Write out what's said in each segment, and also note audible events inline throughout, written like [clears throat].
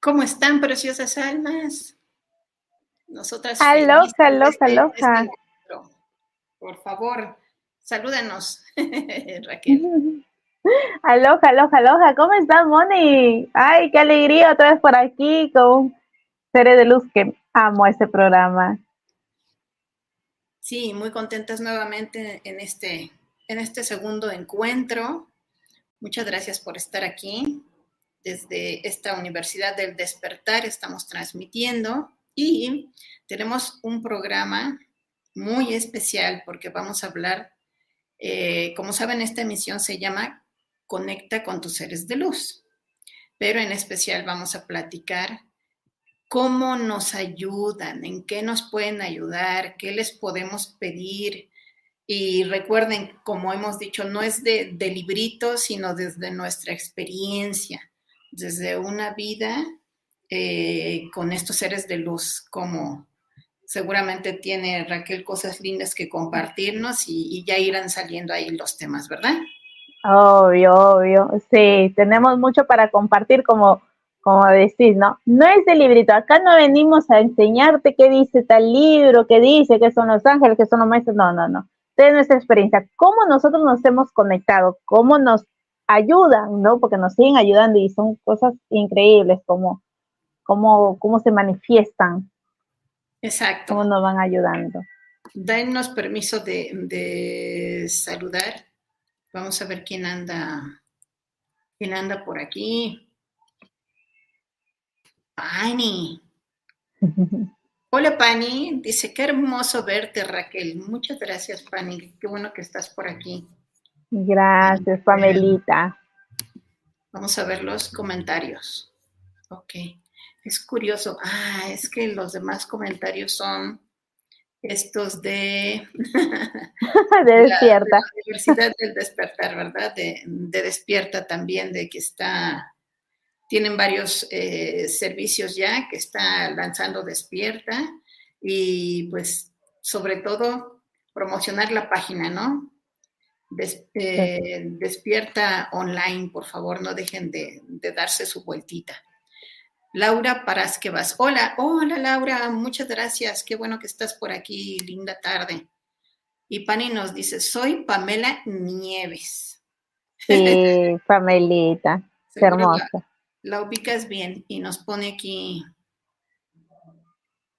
¿Cómo están, preciosas almas? Nosotras. Aloha, aloha, aloha. Por favor, salúdanos, [laughs] Raquel. [laughs] Aloha, aloha, aloha. ¿Cómo estás, Moni? Ay, qué alegría otra vez por aquí con Seres de Luz, que amo este programa. Sí, muy contentas nuevamente en este, en este segundo encuentro. Muchas gracias por estar aquí desde esta Universidad del Despertar estamos transmitiendo y tenemos un programa muy especial porque vamos a hablar, eh, como saben, esta emisión se llama Conecta con tus seres de luz, pero en especial vamos a platicar cómo nos ayudan, en qué nos pueden ayudar, qué les podemos pedir. Y recuerden, como hemos dicho, no es de, de librito, sino desde nuestra experiencia desde una vida eh, con estos seres de luz, como seguramente tiene Raquel cosas lindas que compartirnos y, ya irán saliendo ahí los temas, ¿verdad? Obvio, obvio. Sí, tenemos mucho para compartir, como, como decís, ¿no? No es de librito. Acá no venimos a enseñarte qué dice tal libro, qué dice, qué son los ángeles, qué son los maestros. No, no, no. De nuestra experiencia, cómo nosotros nos hemos conectado, cómo nos ayudan, ¿no? Porque nos siguen ayudando y son cosas increíbles como, como, cómo se manifiestan. Exacto. Cómo nos van ayudando. Denos permiso de, de, saludar. Vamos a ver quién anda, quién anda por aquí. Pani. [laughs] Hola Pani, dice, qué hermoso verte Raquel. Muchas gracias Pani, qué bueno que estás por aquí. Gracias, Pamelita. Vamos a ver los comentarios. Ok. Es curioso. Ah, es que los demás comentarios son estos de... [laughs] de [laughs] despierta. La, Universidad del Despertar, ¿verdad? De, despierta también, de que está... Tienen varios eh, servicios ya que está lanzando despierta y pues sobre todo promocionar la página, ¿no? Eh, despierta online, por favor, no dejen de, darse su vueltita. Laura Parásquevas. Hola, hola Laura, muchas gracias. Qué bueno que estás por aquí. Linda tarde. Y Pani nos dice, soy Pamela Nieves. Sí, [laughs] Pamelita. Qué hermosa. La, la, ubicas bien y nos pone aquí.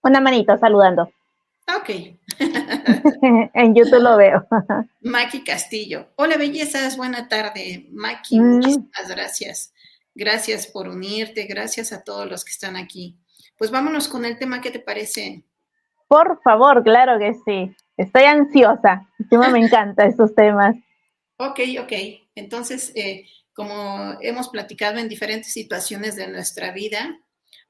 Una manito saludando. Ok. [laughs] en YouTube lo veo. Maki Castillo. Hola, bellezas. Buena tarde. Maki, mm. muchísimas gracias. Gracias por unirte. Gracias a todos los que están aquí. Pues vámonos con el tema. ¿Qué te parece? Por favor, claro que sí. Estoy ansiosa. me encantan estos temas. [laughs] Ok, ok. Entonces, eh, como hemos platicado en diferentes situaciones de nuestra vida,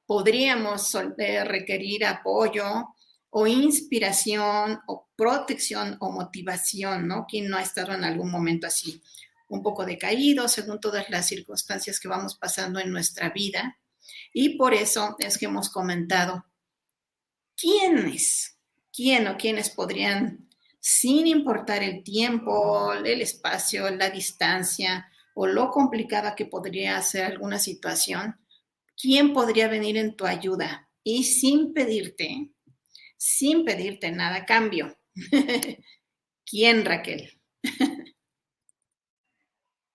podríamos eh, requerir apoyo, o inspiración o protección o motivación, ¿no? Quien no ha estado en algún momento así, un poco decaído según todas las circunstancias que vamos pasando en nuestra vida. Y por eso es que hemos comentado quiénes, quién o quiénes podrían, sin importar el tiempo, el espacio, la distancia o lo complicada que podría ser alguna situación, quién podría venir en tu ayuda y sin pedirte, sin pedirte nada a cambio. [laughs] ¿Quién, Raquel?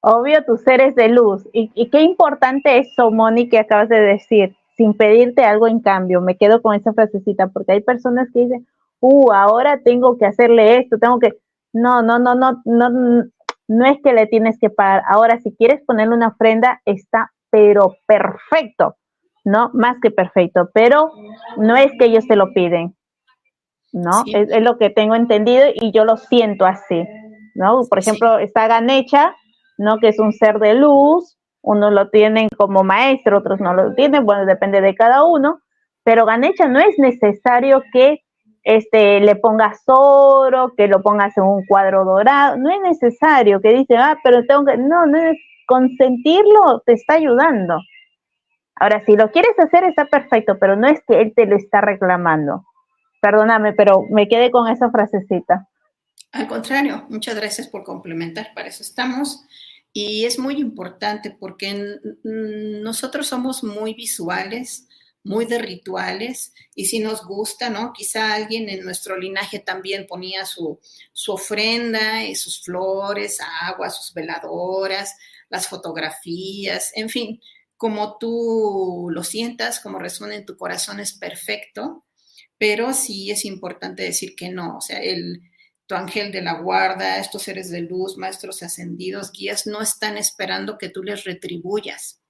Obvio, tus seres de luz. Y, qué importante eso, Moni, que acabas de decir, sin pedirte algo en cambio. Me quedo con esa frasecita, porque hay personas que dicen, uh, ahora tengo que hacerle esto, tengo que... No, no, no, no, no, no es que le tienes que pagar. Ahora, si quieres ponerle una ofrenda, está pero perfecto, ¿no? Más que perfecto, pero no es que ellos te lo piden. ¿No? Es, lo que tengo entendido y yo lo siento así, ¿no? Por ejemplo, está Ganecha, ¿no? Que es un ser de luz, unos lo tienen como maestro, otros no lo tienen, bueno, depende de cada uno, pero Ganecha no es necesario que este, le pongas oro, que lo pongas en un cuadro dorado, no es necesario que dice, ah, pero tengo que, no, no es, consentirlo te está ayudando. Ahora, si lo quieres hacer está perfecto, pero no es que él te lo está reclamando. Perdóname, pero me quedé con esa frasecita. Al contrario, muchas gracias por complementar, para eso estamos. Y es muy importante porque nosotros somos muy visuales, muy de rituales, y si nos gusta, ¿no? Quizá alguien en nuestro linaje también ponía su, su ofrenda y sus flores, agua, sus veladoras, las fotografías, en fin, como tú lo sientas, como resuena en tu corazón es perfecto pero sí es importante decir que no, o sea, el, tu ángel de la guarda, estos seres de luz, maestros ascendidos, guías, no están esperando que tú les retribuyas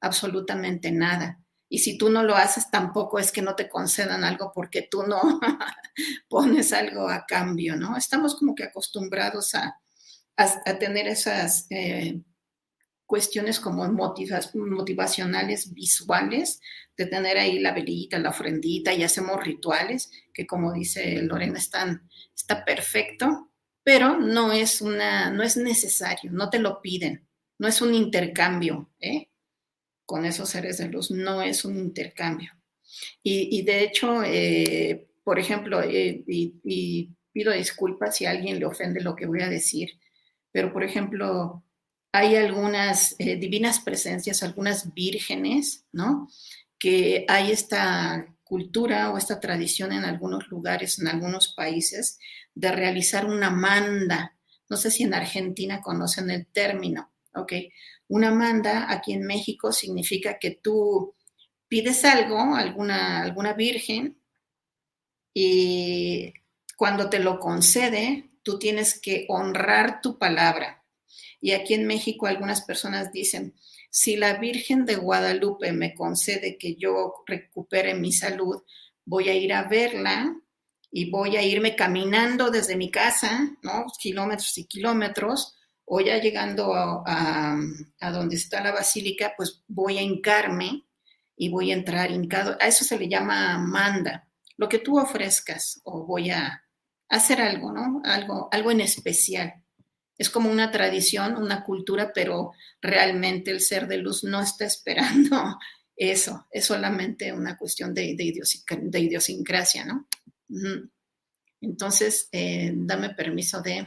absolutamente nada. Y si tú no lo haces, tampoco es que no te concedan algo porque tú no [laughs] pones algo a cambio, ¿no? Estamos como que acostumbrados a, a, tener esas eh, cuestiones como motivacionales visuales, de tener ahí la velita, la ofrendita y hacemos rituales, que como dice Lorena, están, está perfecto, pero no es, una, no es necesario, no te lo piden, no es un intercambio, ¿eh? Con esos seres de luz, no es un intercambio. Y, de hecho, eh, por ejemplo, eh, y pido disculpas si a alguien le ofende lo que voy a decir, pero por ejemplo, hay algunas eh, divinas presencias, algunas vírgenes, ¿no? Que hay esta cultura o esta tradición en algunos lugares, en algunos países, de realizar una manda. No sé si en Argentina conocen el término, ¿ok? Una manda aquí en México significa que tú pides algo, alguna, alguna virgen, y cuando te lo concede, tú tienes que honrar tu palabra. Y aquí en México algunas personas dicen, si la Virgen de Guadalupe me concede que yo recupere mi salud, voy a ir a verla y voy a irme caminando desde mi casa, ¿no? Kilómetros y kilómetros, o ya llegando a, donde está la basílica, pues voy a hincarme y voy a entrar hincado. A eso se le llama manda, lo que tú ofrezcas, o voy a hacer algo, ¿no? Algo, algo en especial. Es como una tradición, una cultura, pero realmente el ser de luz no está esperando [laughs] eso. Es solamente una cuestión de, de, idiosincrasia, ¿no? Entonces, eh, dame permiso de,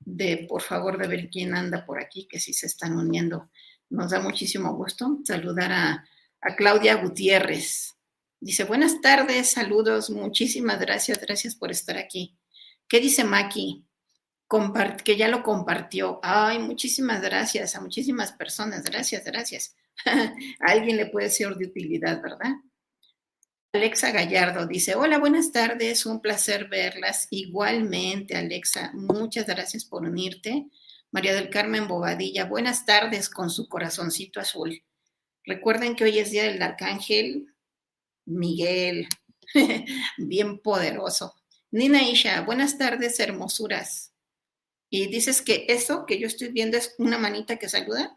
de, por favor, de ver quién anda por aquí, que sí se están uniendo. Nos da muchísimo gusto saludar a, a Claudia Gutiérrez. Dice, buenas tardes, saludos, muchísimas gracias, gracias por estar aquí. ¿Qué dice Maki? Que ya lo compartió. Ay, muchísimas gracias a muchísimas personas. Gracias, gracias. [laughs] alguien le puede ser de utilidad, ¿verdad? Alexa Gallardo dice, hola, buenas tardes, un placer verlas. Igualmente, Alexa, muchas gracias por unirte. María del Carmen Bobadilla, buenas tardes con su corazoncito azul. Recuerden que hoy es día del arcángel Miguel, [laughs] bien poderoso. Nina Isha, buenas tardes, hermosuras. Y dices que eso que yo estoy viendo es una manita que saluda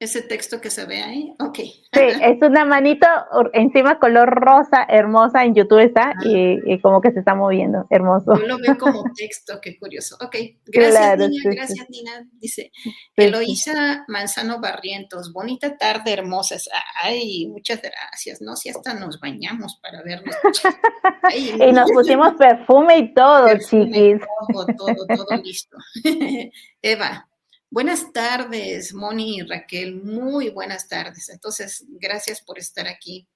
ese texto que se ve ahí. Ok. Sí, es una manito encima color rosa, hermosa, en YouTube está, y, como que se está moviendo, hermoso. Yo lo veo como texto, qué curioso. Ok, [laughs] gracias Nina, gracias Nina. Dice Eloísa Manzano Barrientos, bonita tarde, hermosas. Ay, muchas gracias, ¿no? Si hasta nos bañamos para vernos. [laughs] y nos [laughs] pusimos perfume y todo, chiquis. Todo, todo, todo listo. Eva, Buenas tardes, Moni y Raquel, muy buenas tardes. Entonces, gracias por estar aquí.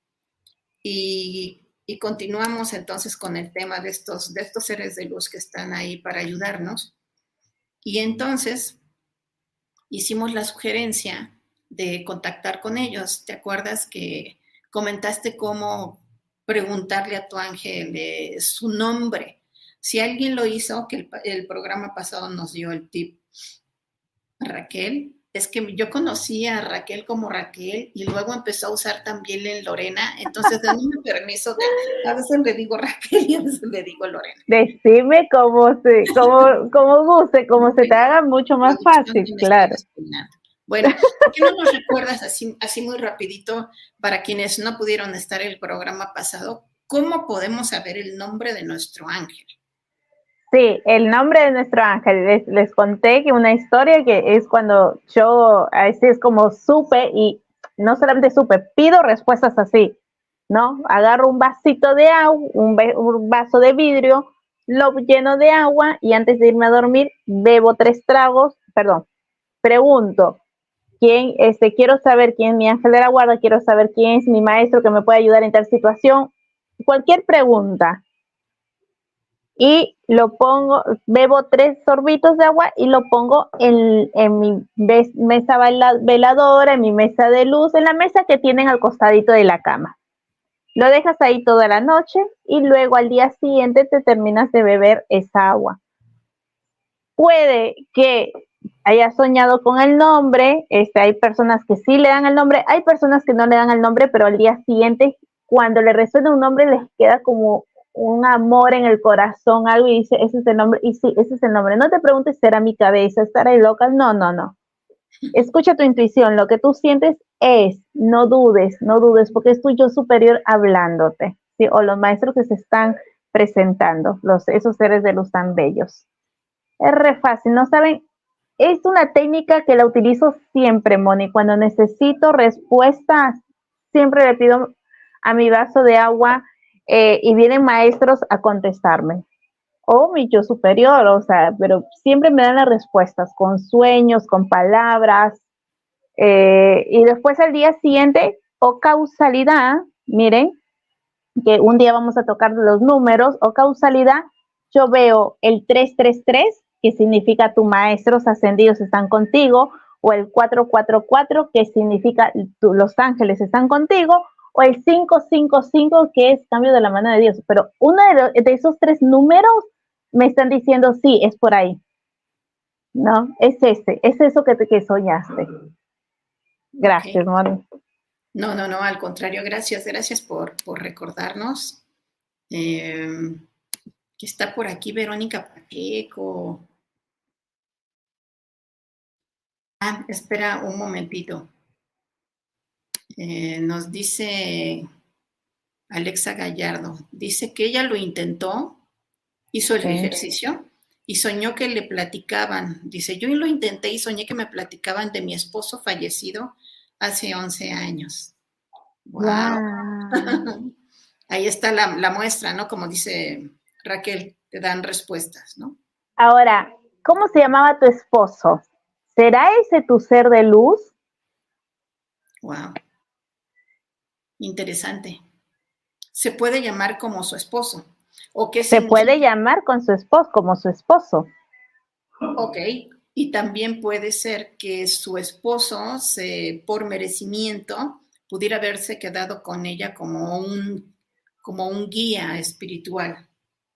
Y, continuamos entonces con el tema de estos, de estos seres de luz que están ahí para ayudarnos. Y entonces hicimos la sugerencia de contactar con ellos. ¿Te acuerdas que comentaste cómo preguntarle a tu ángel su nombre? Si alguien lo hizo, que el programa pasado nos dio el tip Raquel, es que yo conocí a Raquel como Raquel y luego empezó a usar también en Lorena, entonces denme [laughs] permiso de, a veces le digo Raquel y a veces le digo Lorena. Decime cómo se, cómo, [laughs] cómo guste, cómo se te haga mucho más fácil, claro. Bueno, ¿por qué no nos recuerdas así, así muy rapidito para quienes no pudieron estar el programa pasado, cómo podemos saber el nombre de nuestro ángel? Sí, el nombre de nuestro ángel. Les, conté que una historia que es cuando yo, así es como supe y no solamente supe, pido respuestas así, ¿no? Agarro un vasito de agua, un, un vaso de vidrio, lo lleno de agua y antes de irme a dormir bebo tres tragos, perdón, pregunto, quién, este, quiero saber quién es mi ángel de la guarda, quiero saber quién es mi maestro que me puede ayudar en tal situación, cualquier pregunta y lo pongo, bebo tres sorbitos de agua y lo pongo en, mi mesa veladora, en mi mesa de luz, en la mesa que tienen al costadito de la cama. Lo dejas ahí toda la noche y luego al día siguiente te terminas de beber esa agua. Puede que hayas soñado con el nombre, este, hay personas que sí le dan el nombre, hay personas que no le dan el nombre, pero al día siguiente, cuando le resuena un nombre, les queda como un amor en el corazón, algo y dice, ese es el nombre, y sí, ese es el nombre. No te preguntes, ¿será mi cabeza? ¿Estará loca? No, no, no. Escucha tu intuición, lo que tú sientes es, no dudes, no dudes, porque es tu yo superior hablándote, o los maestros que se están presentando, los, esos seres de luz tan bellos. Es re fácil, ¿no saben? Es una técnica que la utilizo siempre, Moni, cuando necesito respuestas, siempre le pido a mi vaso de agua, eh, y vienen maestros a contestarme. O mi yo superior, o sea, pero siempre me dan las respuestas con sueños, con palabras. Eh, y después al día siguiente, o causalidad, miren, que un día vamos a tocar los números, o causalidad, yo veo el 333, que significa tus maestros ascendidos están contigo, o el 444, que significa los ángeles están contigo, o el 555 que es cambio de la mano de Dios. Pero uno de, esos tres números me están diciendo, sí, es por ahí. No, es ese, es eso que, te, que soñaste. Gracias, Moni. No, no, no, al contrario, gracias, gracias por, recordarnos. Eh, que está por aquí Verónica Pacheco. Ah, espera un momentito. Eh, nos dice Alexa Gallardo, dice que ella lo intentó, hizo el ejercicio y soñó que le platicaban. Dice, yo lo intenté y soñé que me platicaban de mi esposo fallecido hace 11 años. Wow. Ahí está la, la, muestra, ¿no? Como dice Raquel, te dan respuestas, ¿no? Ahora, ¿cómo se llamaba tu esposo? ¿Será ese tu ser de luz? Wow. Interesante. Se puede llamar como su esposo. ¿O qué se puede llamar con su esposo, como su esposo. Ok. Y también puede ser que su esposo, se, por merecimiento, pudiera haberse quedado con ella como un como un guía espiritual.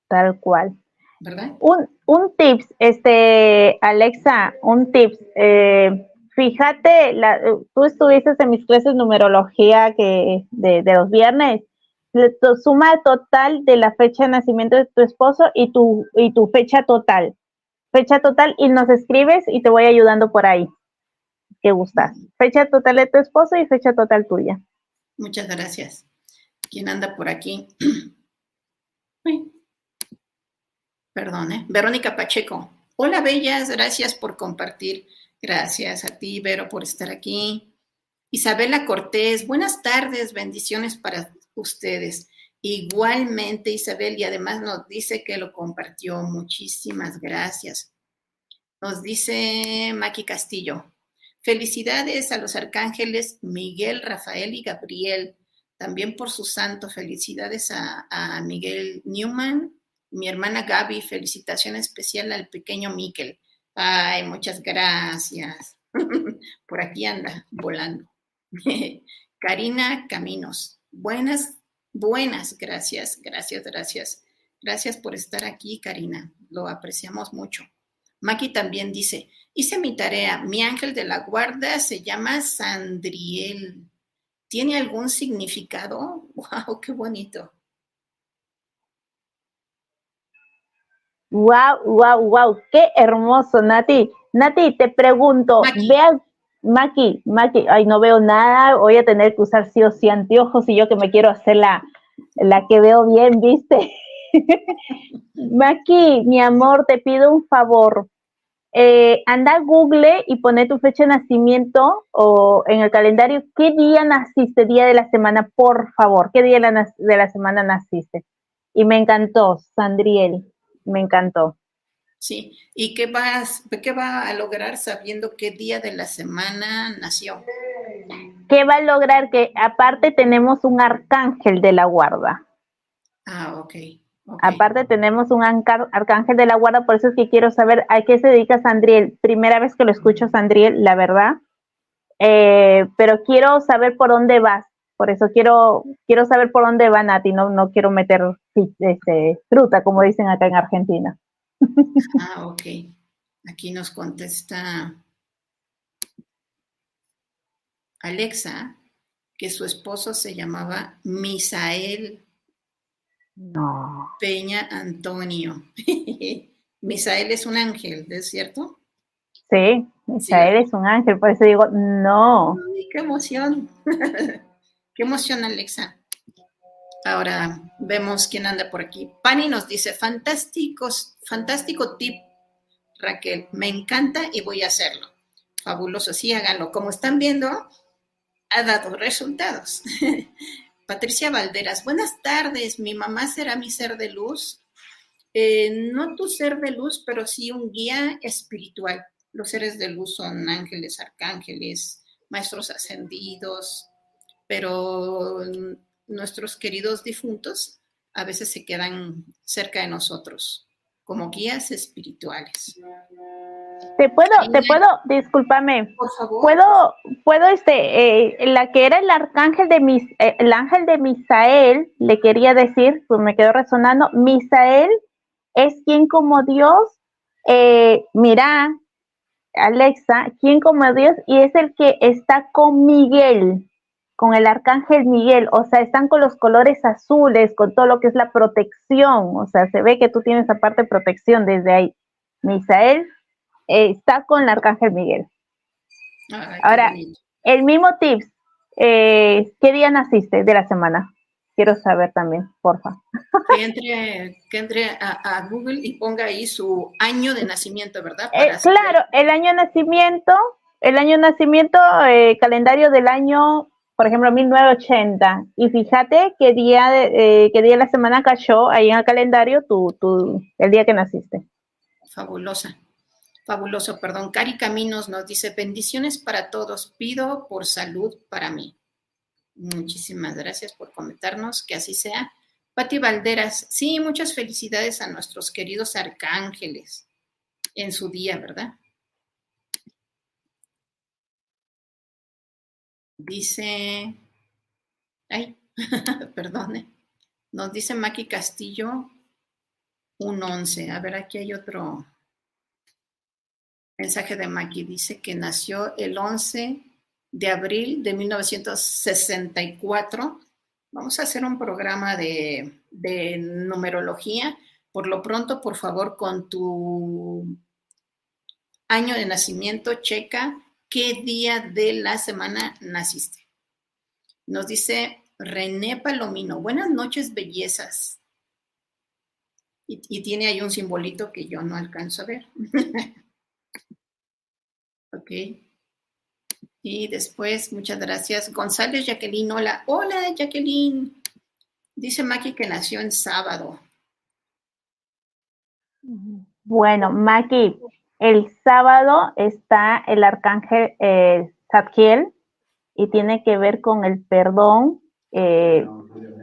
Tal cual. ¿Verdad? Un, un tips, este, Alexa, un tips. Eh, fíjate, la, tú estuviste en mis clases de numerología que de, los viernes. Tu suma total de la fecha de nacimiento de tu esposo y tu, y tu fecha total. Fecha total y nos escribes y te voy ayudando por ahí. ¿Qué gustas? Fecha total de tu esposo y fecha total tuya. Muchas gracias. ¿Quién anda por aquí? [clears throat] Perdón, ¿eh? Verónica Pacheco. Hola, bellas, gracias por compartir. Gracias a ti, Vero, por estar aquí. Isabela Cortés, buenas tardes, bendiciones para ustedes. Igualmente, Isabel, y además nos dice que lo compartió. Muchísimas gracias. Nos dice Maki Castillo. Felicidades a los arcángeles Miguel, Rafael y Gabriel. También por su santo. Felicidades a, Miguel Newman, mi hermana Gaby. Felicitación especial al pequeño Miquel. Ay, muchas gracias. [laughs] por aquí anda volando. [laughs] Karina Caminos. Buenas, buenas, gracias, gracias, gracias. Gracias por estar aquí, Karina. Lo apreciamos mucho. Maki también dice, hice mi tarea. Mi ángel de la guarda se llama Sandriel. ¿Tiene algún significado? [laughs] ¡Wow! ¡Qué bonito! ¡Wow, wow, wow! ¡Qué hermoso, Nati! Nati, te pregunto, vea, Maki, Maki, ay, no veo nada, voy a tener que usar sí o sí anteojos y yo que me quiero hacer la, la que veo bien, ¿viste? [laughs] Maki, mi amor, te pido un favor. Eh, anda a Google y pone tu fecha de nacimiento o en el calendario qué día naciste, día de la semana, por favor, qué día de la, de la semana naciste. Y me encantó, Sandriel, me encantó. Sí, ¿y qué, vas, qué va a lograr sabiendo qué día de la semana nació? ¿Qué va a lograr? Que aparte tenemos un arcángel de la guarda. Ah, ok. Aparte tenemos un arcángel de la guarda, por eso es que quiero saber a qué se dedica Sandriel. Primera vez que lo escucho, Sandriel, la verdad. Eh, pero quiero saber por dónde vas. Por eso quiero, quiero saber por dónde va Nati, no, no quiero meter este, fruta, como dicen acá en Argentina. Ah, ok. Aquí nos contesta Alexa que su esposo se llamaba Misael no. Peña Antonio. [laughs] Misael es un ángel, ¿es cierto? Sí, Misael es un ángel, por eso digo, no. qué emoción. [laughs] qué emoción, Alexa. Ahora vemos quién anda por aquí. Pani nos dice, fantásticos, fantástico tip, Raquel, me encanta y voy a hacerlo. Fabuloso, sí, háganlo. Como están viendo, ha dado resultados. [laughs] Patricia Valderas, buenas tardes, mi mamá será mi ser de luz. Eh, no tu ser de luz, pero sí un guía espiritual. Los seres de luz son ángeles, arcángeles, maestros ascendidos, pero nuestros queridos difuntos a veces se quedan cerca de nosotros como guías espirituales. Te puedo, te puedo, discúlpame. Por favor. Puedo, puedo, este, eh, la que era el arcángel de mis, eh, el ángel de Misael, le quería decir, pues me quedó resonando, Misael es quien como Dios, eh, mira, Alexa, quien como Dios, y es el que está con Miguel, con el arcángel Miguel, o sea, están con los colores azules, con todo lo que es la protección, o sea, se ve que tú tienes aparte protección desde ahí. Misael eh, está con el Arcángel Miguel. Ahora, el mismo tips, eh, ¿qué día naciste de la semana? Quiero saber también, porfa. Que entre, que entre a, Google y ponga ahí su año de nacimiento, ¿verdad? Eh, claro, el año de nacimiento, el año de nacimiento, calendario del año, por ejemplo, 1980. Y fíjate qué día de, qué día de la semana cayó ahí en el calendario tu, tu, el día que naciste. Fabulosa. Fabuloso, perdón. Cari Caminos nos dice, bendiciones para todos, pido por salud para mí. Muchísimas gracias por comentarnos, que así sea. Pati Valderas, sí, muchas felicidades a nuestros queridos arcángeles en su día, ¿verdad? Dice, ay, [laughs] perdone, Nos dice Maki Castillo, un 11. A ver, aquí hay otro mensaje de Maki. Dice que nació el 11 de abril de 1964. Vamos a hacer un programa de, de numerología. Por lo pronto, por favor, con tu año de nacimiento, checa qué día de la semana naciste. Nos dice René Palomino, buenas noches, bellezas. Y, tiene ahí un simbolito que yo no alcanzo a ver. [laughs] ok. Y después, muchas gracias. González Jacqueline, hola. Hola, Jacqueline. Dice Maki que nació en sábado. Bueno, Maki, el sábado está el arcángel eh, y tiene que ver con el perdón, eh,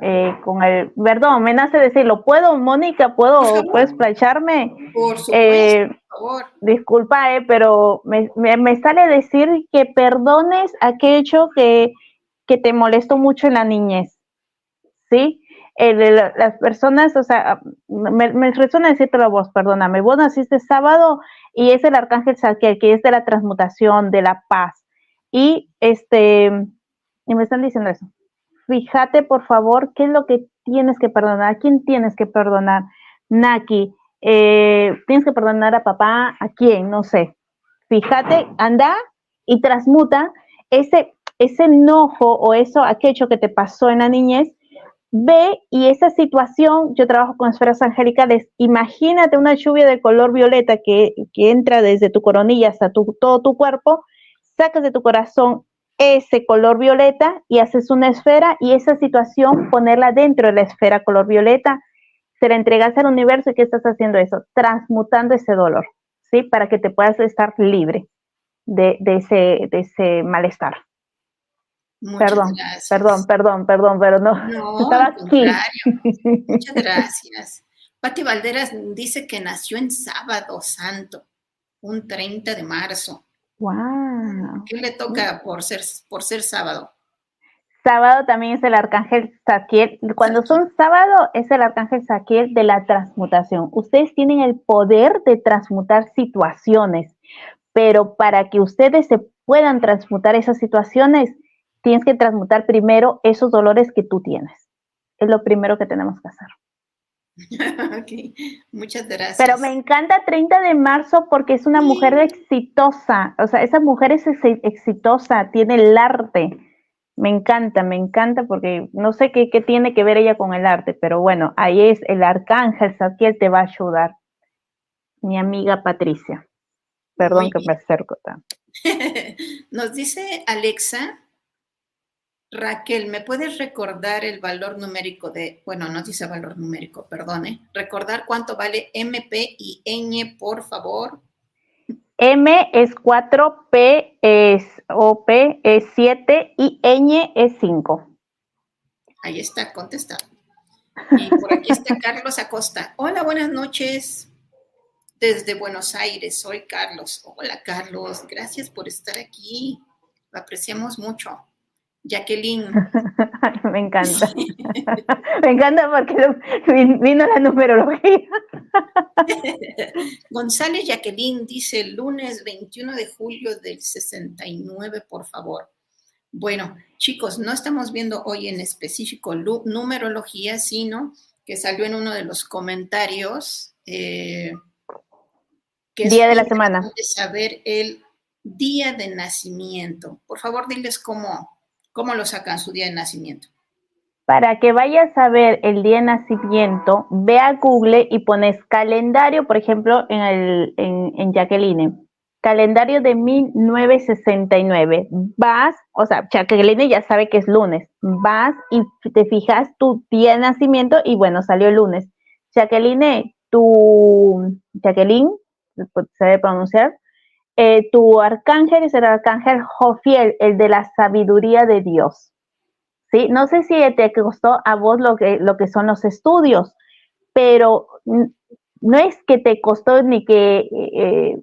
eh, con el perdón, me nace decirlo. ¿Puedo, Mónica? ¿Puedo, puedes placharme? Por supuesto, eh, por favor. Disculpa, eh, pero me, me, sale decir que perdones aquello que, que te molestó mucho en la niñez. ¿Sí? las personas, o sea, me, me resuena decirte la voz, perdóname, vos naciste sábado y es el arcángel Saquiel, que es de la transmutación, de la paz. Y este, y me están diciendo eso. Fíjate, por favor, qué es lo que tienes que perdonar, a quién tienes que perdonar. Naki, eh, tienes que perdonar a papá, a quién, no sé. Fíjate, anda y transmuta ese, ese enojo o eso, aquello que te pasó en la niñez, Ve y esa situación, yo trabajo con esferas angelicales, imagínate una lluvia de color violeta que, entra desde tu coronilla hasta todo tu cuerpo, sacas de tu corazón ese color violeta y haces una esfera y esa situación ponerla dentro de la esfera color violeta, se la entregas al universo y ¿qué estás haciendo eso? Transmutando ese dolor, ¿sí? Para que te puedas estar libre de, de, ese, de ese malestar perdón, perdón, perdón, perdón, pero no. No, [laughs] estaba aquí. Muchas [laughs] gracias. Pati Valderas dice que nació en sábado santo, un 30 de marzo. Wow. ¿Qué le toca por ser, por ser sábado? Sábado también es el arcángel Saquiel. Cuando son sábado es el arcángel Saquiel de la transmutación. Ustedes tienen el poder de transmutar situaciones, pero para que ustedes se puedan transmutar esas situaciones, tienes que transmutar primero esos dolores que tú tienes. Es lo primero que tenemos que hacer. [laughs] ok, muchas gracias. Pero me encanta 30 de marzo porque es una mujer exitosa. O sea, esa mujer es exitosa, tiene el arte. Me encanta, me encanta porque no sé qué, tiene que ver ella con el arte, pero bueno, ahí es el arcángel Saquiel te va a ayudar. Mi amiga Patricia. Perdón que me acerco tanto. [laughs] Nos dice Alexa Raquel, ¿me puedes recordar el valor numérico de, bueno, no dice valor numérico, perdone, recordar cuánto vale MP y ñ, por favor? M es 4, P es OP es 7 y ñ es 5. Ahí está, contestado. Y por aquí está [laughs] Carlos Acosta. Hola, buenas noches. Desde Buenos Aires, soy Carlos. Hola, Carlos. Gracias por estar aquí. Lo apreciamos mucho. Jacqueline. [laughs] Me encanta. [laughs] Me encanta porque vino la numerología. [laughs] González Jacqueline dice el lunes 21 de julio del 69, por favor. Bueno, chicos, no estamos viendo hoy en específico numerología, sino que salió en uno de los comentarios. Eh, que día de la semana. saber el día de nacimiento. Por favor, diles cómo, ¿Cómo lo sacan su día de nacimiento? Para que vayas a ver el día de nacimiento, ve a Google y pones calendario, por ejemplo, en, el, en, Jacqueline. Calendario de 1969. Vas, o sea, Jacqueline ya sabe que es lunes. Vas y te fijas tu día de nacimiento y bueno, salió el lunes. Jacqueline, tu Jacqueline, se debe pronunciar, eh, tu arcángel es el arcángel Jofiel, el de la sabiduría de Dios. ¿Sí? No sé si te costó a vos lo que, lo que son los estudios, pero no es que te costó ni que, eh,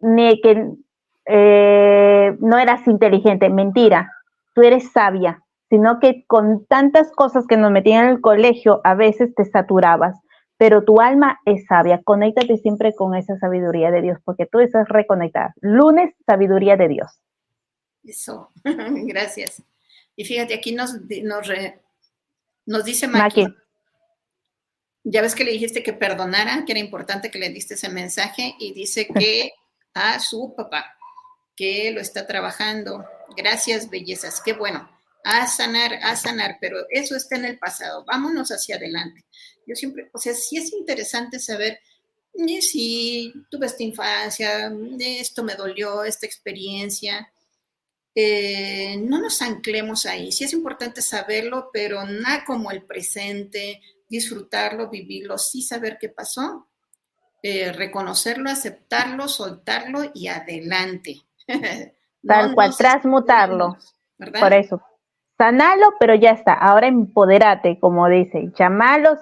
ni que eh, no eras inteligente, mentira, tú eres sabia, sino que con tantas cosas que nos metían en el colegio, a veces te saturabas. Pero tu alma es sabia, conéctate siempre con esa sabiduría de Dios, porque tú estás reconectada. Lunes, sabiduría de Dios. Eso, [laughs] gracias. Y fíjate, aquí nos, nos, nos dice Maki, ya ves que le dijiste que perdonara, que era importante que le diste ese mensaje y dice que [laughs] a su papá, que lo está trabajando. Gracias, bellezas. Qué bueno. A sanar, a sanar, pero eso está en el pasado. Vámonos hacia adelante. Yo siempre, o sea, sí es interesante saber eh, si tuve esta infancia, esto me dolió, esta experiencia. Eh, no nos anclemos ahí. Sí es importante saberlo, pero nada como el presente, disfrutarlo, vivirlo, sí saber qué pasó, eh, reconocerlo, aceptarlo, soltarlo y adelante. [laughs] Tal cual, transmutarlo. Por eso. Sanalo, pero ya está. Ahora empoderate, como dice. Llamalos,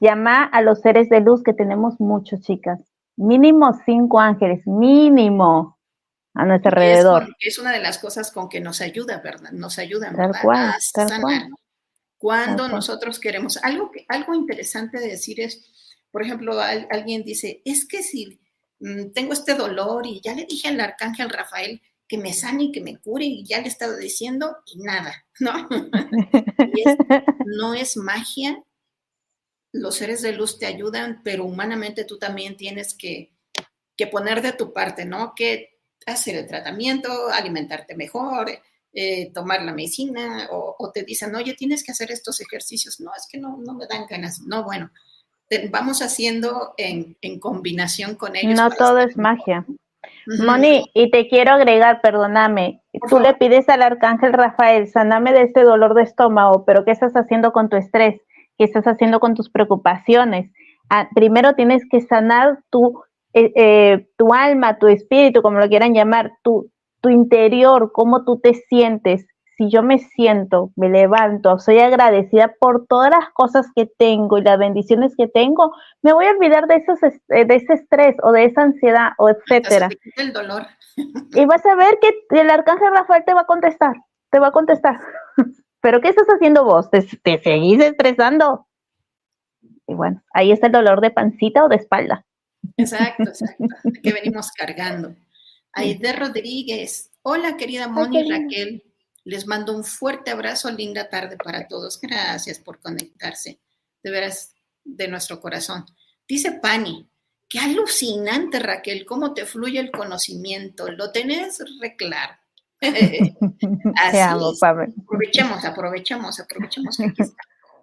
llama a los seres de luz que tenemos muchos, chicas. Mínimo cinco ángeles, mínimo a nuestro alrededor. Es, una de las cosas con que nos ayuda, ¿verdad? Nos ayuda tal cual, tal cual. Cuando nosotros queremos, algo, algo interesante de decir es, por ejemplo, alguien dice, es que si mm, tengo este dolor y ya le dije al arcángel Rafael que me sane y que me cure y ya le he estado diciendo y nada, [laughs] ¿no? [laughs] no es magia, los seres de luz te ayudan, pero humanamente tú también tienes que, que poner de tu parte, ¿no? Que hacer el tratamiento, alimentarte mejor, eh, tomar la medicina o, te dicen, oye, tienes que hacer estos ejercicios. No, es que no, no me dan ganas. No, bueno, vamos haciendo en, combinación con ellos. No todo es magia. Moni, y te quiero agregar, perdóname, tú le pides al arcángel Rafael, saname de este dolor de estómago, pero ¿qué estás haciendo con tu estrés? ¿Qué estás haciendo con tus preocupaciones? Ah, primero tienes que sanar tu, eh, eh, tu alma, tu espíritu, como lo quieran llamar, tu, tu interior, cómo tú te sientes. Si yo me siento, me levanto, soy agradecida por todas las cosas que tengo y las bendiciones que tengo, me voy a olvidar de, esos, eh, de ese estrés o de esa ansiedad o etcétera. El dolor. [laughs] Y vas a ver que el arcángel Rafael te va a contestar, te va a contestar. [laughs] Pero ¿qué estás haciendo vos? ¿Te, te seguís estresando? Y bueno, ahí está el dolor de pancita o de espalda. Exacto, [laughs] exacto, que venimos cargando. Aide Rodríguez. Hola, querida Moni y Raquel. Les mando un fuerte abrazo, linda tarde para todos. Gracias por conectarse. De veras, de nuestro corazón. Dice Pani, qué alucinante, Raquel, cómo te fluye el conocimiento. Lo tenés re claro. [laughs] Así Aprovechemos, aprovechemos, aprovechemos que aquí está.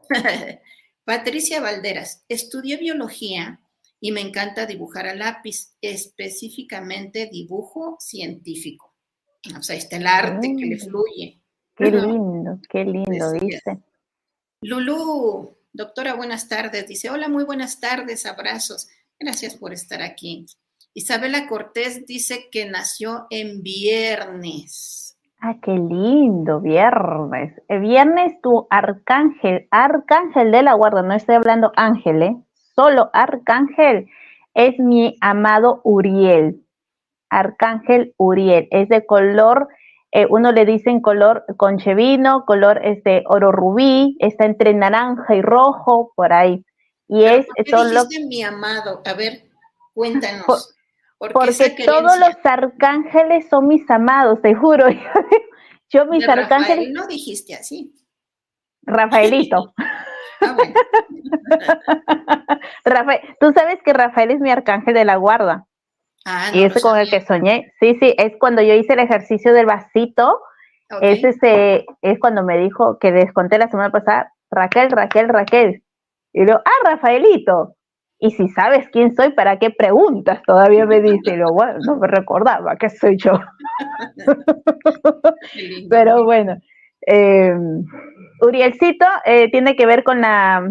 [laughs] Patricia Valderas, estudié biología y me encanta dibujar a lápiz, específicamente dibujo científico. O sea, está el arte que le mm. fluye. Qué lindo, qué lindo, dice. Lulú, doctora, buenas tardes. Dice, hola, muy buenas tardes, abrazos. Gracias por estar aquí. Isabela Cortés dice que nació en viernes. Ah, qué lindo, viernes. El viernes tu arcángel, arcángel de la guarda, no estoy hablando ángel, ¿eh? solo arcángel es mi amado Uriel. Arcángel Uriel. Es de color, eh, uno le dicen color conchevino, color este oro rubí, está entre naranja y rojo, por ahí. Y es solo. mi amado? A ver, cuéntanos. porque todos los arcángeles son mis amados, te juro. [laughs] Yo mis arcángeles. no dijiste así. Rafaelito. [laughs] Ah, [laughs] Rafael, tú sabes que Rafael es mi arcángel de la guarda. Ah, y ese con el que soñé. Sí, sí, es cuando yo hice el ejercicio del vasito. Ese se, es cuando me dijo que les conté la semana pasada, Raquel, Raquel, Raquel. Y yo, ah, Rafaelito. Y si sabes quién soy, ¿para qué preguntas? Todavía me dice, y bueno, no me recordaba que soy yo. [laughs] Pero bueno, eh, Urielcito eh, tiene que ver con la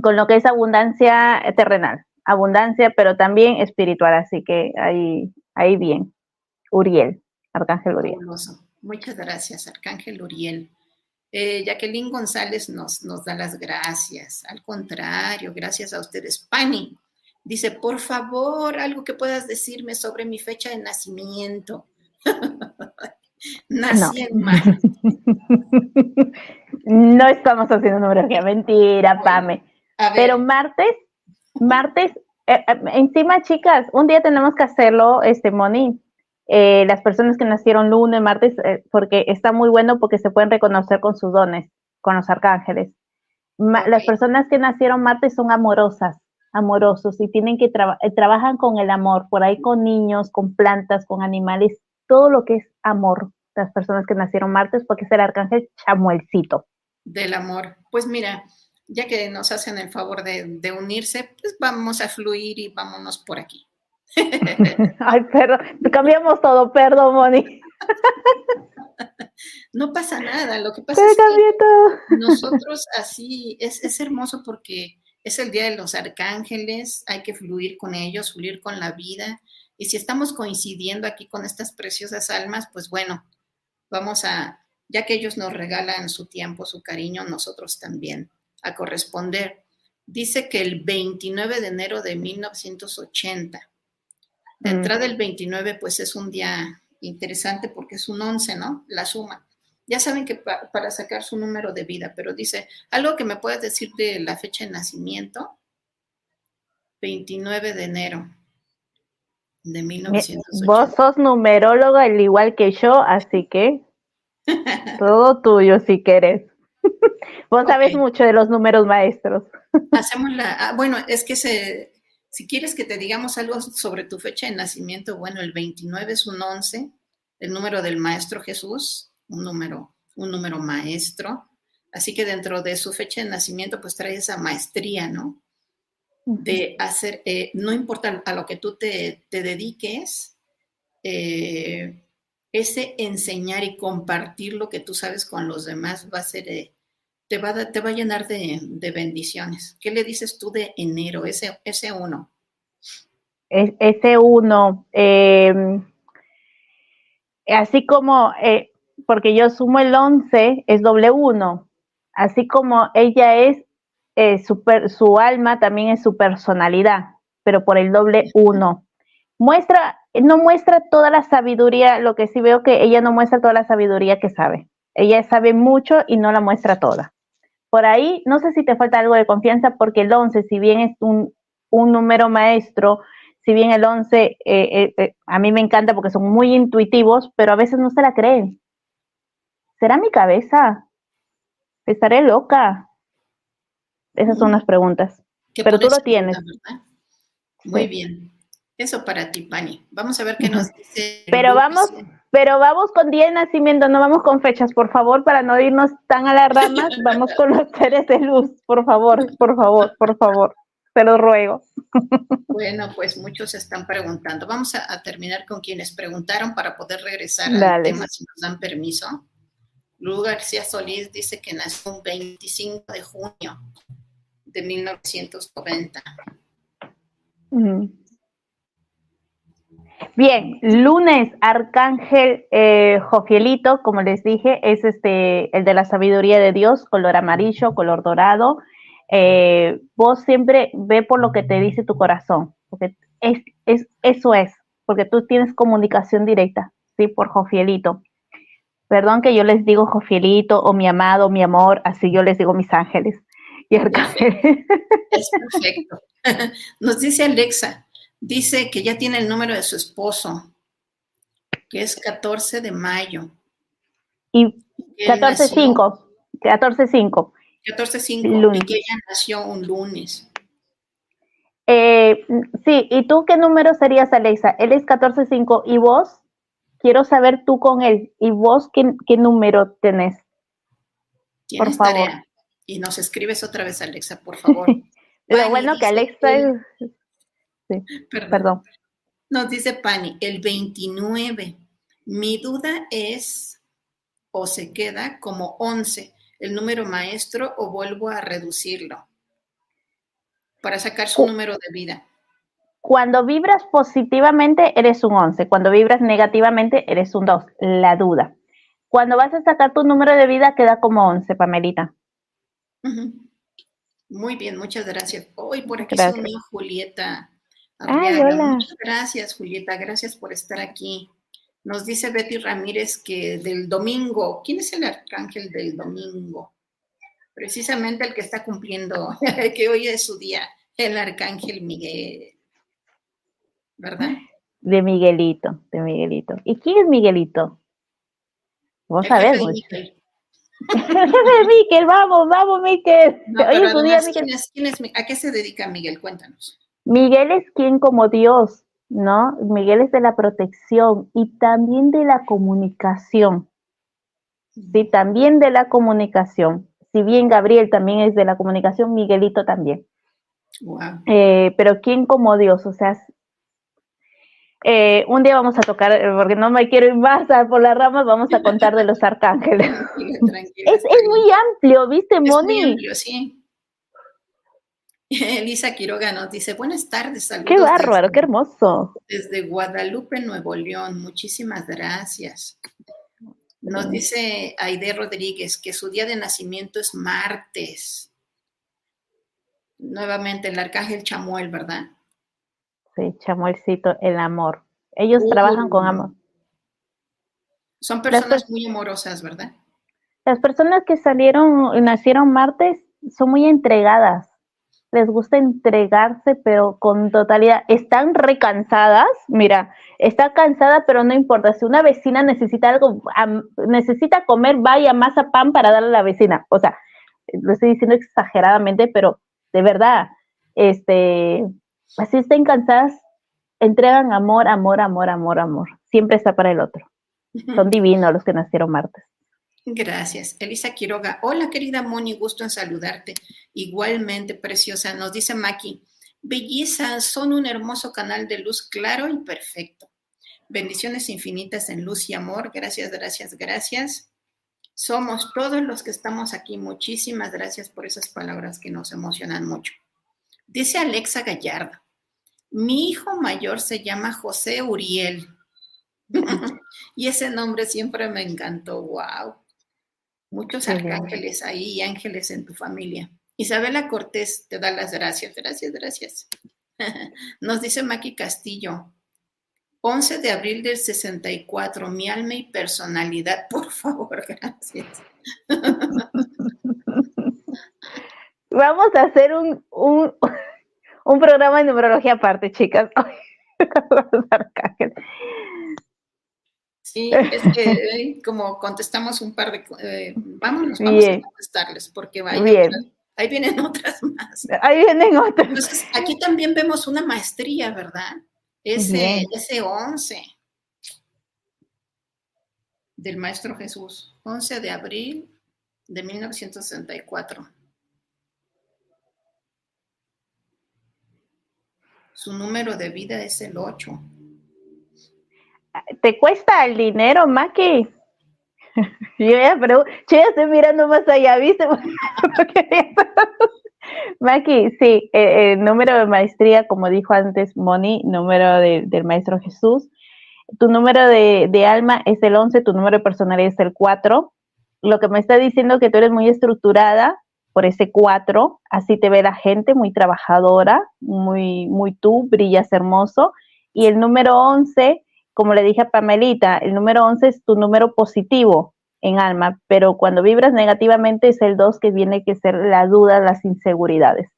con lo que es abundancia terrenal, abundancia, pero también espiritual, así que ahí, ahí bien. Uriel, Arcángel Uriel. Muchas gracias, Arcángel Uriel. Eh, Jacqueline González nos, nos da las gracias. Al contrario, gracias a ustedes. Pani dice, por favor, algo que puedas decirme sobre mi fecha de nacimiento. [laughs] Nací en martes. [laughs] no estamos haciendo numerología, mentira, Pame. Pero martes, martes, eh, eh, encima, chicas, un día tenemos que hacerlo, este, Moni. Eh, las personas que nacieron lunes, martes, porque está muy bueno porque se pueden reconocer con sus dones, con los arcángeles. Las personas que nacieron martes son amorosas, amorosos y tienen que trabajar, trabajan con el amor, por ahí con niños, con plantas, con animales, todo lo que es amor, las personas que nacieron martes, porque es el arcángel Chamuelcito. Del amor. Pues mira, ya que nos hacen el favor de, unirse, pues vamos a fluir y vámonos por aquí. [laughs] Ay, perdón, cambiamos todo, perdón, Moni. [laughs] No pasa nada, lo que pasa es que nosotros así, es, es hermoso porque es el Día de los Arcángeles, hay que fluir con ellos, fluir con la vida. Y si estamos coincidiendo aquí con estas preciosas almas, pues bueno, vamos a, ya que ellos nos regalan su tiempo, su cariño, nosotros también a corresponder. Dice que el 29 de enero de 1980, de entrada el 29, pues es un día interesante porque es un 11, ¿no? La suma. Ya saben que para sacar su número de vida, pero dice, algo que me puedes decir de la fecha de nacimiento, 29 de enero de 1980. Vos sos numeróloga al igual que yo, así que [laughs] todo tuyo si quieres. [laughs] Vos sabes mucho de los números maestros. [laughs] Hacemos la, ah, bueno, es que se, si quieres que te digamos algo sobre tu fecha de nacimiento, bueno, el 29 es un 11, el número del Maestro Jesús, un número, un número maestro. Así que dentro de su fecha de nacimiento, pues trae esa maestría, ¿no? De hacer, eh, no importa a lo que tú te, dediques, eh, ese enseñar y compartir lo que tú sabes con los demás va a ser, eh, te, va a, te va a llenar de, bendiciones. ¿Qué le dices tú de enero, ese, ese uno? Ese uno, em, así como, eh, porque yo sumo el 11, es doble uno, así como ella es, eh, super, su alma también es su personalidad, pero por el doble uno. Muestra, no muestra toda la sabiduría, lo que sí veo que ella no muestra toda la sabiduría que sabe. Ella sabe mucho y no la muestra toda. Por ahí, no sé si te falta algo de confianza, porque el 11, si bien es un, un número maestro, si bien el 11 eh, eh, eh, a mí me encanta porque son muy intuitivos, pero a veces no se la creen. ¿Será mi cabeza? ¿Estaré loca? Esas son las preguntas. Pero tú lo tienes. Muy bien. Eso para ti, Pani. Vamos a ver qué nos dice. Pero vamos, pero vamos con día de nacimiento, no vamos con fechas, por favor, para no irnos tan a las ramas, [laughs] vamos con los seres de luz, por favor, por favor, por favor te lo ruego. [laughs] Bueno, pues muchos están preguntando. Vamos a, terminar con quienes preguntaron para poder regresar al tema si nos dan permiso. Lu García Solís dice que nació un 25 de junio de 1990. Bien, lunes, Arcángel eh, Jofielito, como les dije, es este el de la sabiduría de Dios, color amarillo, color dorado eh, vos siempre ve por lo que te dice tu corazón, porque es, es, eso es, porque tú tienes comunicación directa, ¿sí? Por Jofielito. Perdón que yo les digo Jofielito o mi amado, mi amor, así yo les digo mis ángeles. Y [laughs] Es perfecto. [laughs] Nos dice Alexa, dice que ya tiene el número de su esposo, que es 14 de mayo. Y 14-5, 14-5. 14.5 y que ella nació un lunes. Eh, sí, ¿y tú qué número serías, Alexa? Él es 14.5 y vos, quiero saber tú con él, ¿y vos qué, número tenés? Por favor. Y nos escribes otra vez, Alexa, por favor. [laughs] Lo bueno que Alexa es... Sí, perdón. Nos dice Pani, el 29. Mi duda es, o se queda como 11 el número maestro o vuelvo a reducirlo para sacar su número de vida. Cuando vibras positivamente eres un 11, cuando vibras negativamente eres un 2, la duda. Cuando vas a sacar tu número de vida queda como 11, Pamelita. Muy bien, muchas gracias. Hoy por aquí gracias. mío, Julieta. Ay, hola. Muchas gracias, Julieta. Gracias por estar aquí. Nos dice Betty Ramírez que del domingo, ¿quién es el arcángel del domingo? Precisamente el que está cumpliendo, [laughs] que hoy es su día, el arcángel Miguel. ¿Verdad? De Miguelito, de Miguelito. ¿Y quién es Miguelito? Vos sabés. Miguel. [laughs] Miquel, vamos, vamos, Miquel. ¿A qué se dedica Miguel? Cuéntanos. Miguel es quien como Dios, ¿no? Miguel es de la protección y también de la comunicación. Sí, también de la comunicación. Si bien Gabriel también es de la comunicación, Miguelito también. Eh, pero ¿quién como Dios? O sea, eh, un día vamos a tocar, eh, porque no me quiero ir más por las ramas, vamos a contar de los arcángeles. [laughs] es, muy amplio, ¿viste, Moni? muy amplio, sí. [laughs] Elisa Quiroga nos dice, buenas tardes, saludos. Qué bárbaro, qué hermoso. Desde Guadalupe, Nuevo León, muchísimas gracias. Nos dice Aide Rodríguez que su día de nacimiento es martes. Nuevamente el arcángel Chamuel, ¿verdad? Sí, Chamuelcito, el amor. Ellos trabajan con amor. Son personas muy amorosas, ¿verdad? Las personas que salieron, nacieron martes, son muy entregadas. Les gusta entregarse, pero con totalidad. Están recansadas. Mira, está cansada, pero no importa. Si una vecina necesita algo, necesita comer, vaya masa pan para darle a la vecina. O sea, lo estoy diciendo exageradamente, pero de verdad, este, así estén cansadas, entregan amor, amor, amor, amor, amor. Siempre está para el otro. [laughs] Son divinos los que nacieron martes. Gracias. Elisa Quiroga. Hola, querida Moni, gusto en saludarte. Igualmente, preciosa. Nos dice Maki. Belleza, son un hermoso canal de luz claro y perfecto. Bendiciones infinitas en luz y amor. Gracias, gracias, gracias. Somos todos los que estamos aquí. Muchísimas gracias por esas palabras que nos emocionan mucho. Dice Alexa Gallardo, mi hijo mayor se llama José Uriel. [laughs] y ese nombre siempre me encantó. Wow. Muchos arcángeles ahí y ángeles en tu familia. Isabela Cortés te da las gracias. Gracias, gracias. [laughs] Nos dice Maki Castillo. 11 de abril del 64, mi alma y personalidad, [laughs] por favor, gracias. [laughs] Vamos a hacer un, un, un programa de numerología aparte, chicas. Sí, [laughs] es que eh, como contestamos un par de... Eh, vámonos, vamos a contestarles, porque ahí vienen [laughs] otras más. Ahí vienen otras. Entonces, aquí también vemos una maestría, ¿verdad? Ese, ese 11 del Maestro Jesús, 11 de abril de 1964. Su número de vida es el 8. ¿Te cuesta el dinero, Maki? [laughs] Yo ya, pero, yo estoy mirando más allá, ¿viste? [laughs] [laughs] Maki, sí, eh, el número de maestría, como dijo antes Moni, número del Maestro Jesús. Tu número de, de, alma es el 11, tu número de personalidad es el 4. Lo que me está diciendo que tú eres muy estructurada, por ese 4, así te ve la gente, muy trabajadora, muy, muy tú, brillas hermoso. Y el número 11, como le dije a Pamelita, el número 11 es tu número positivo en alma, pero cuando vibras negativamente es el 2 que viene que ser la duda, las inseguridades.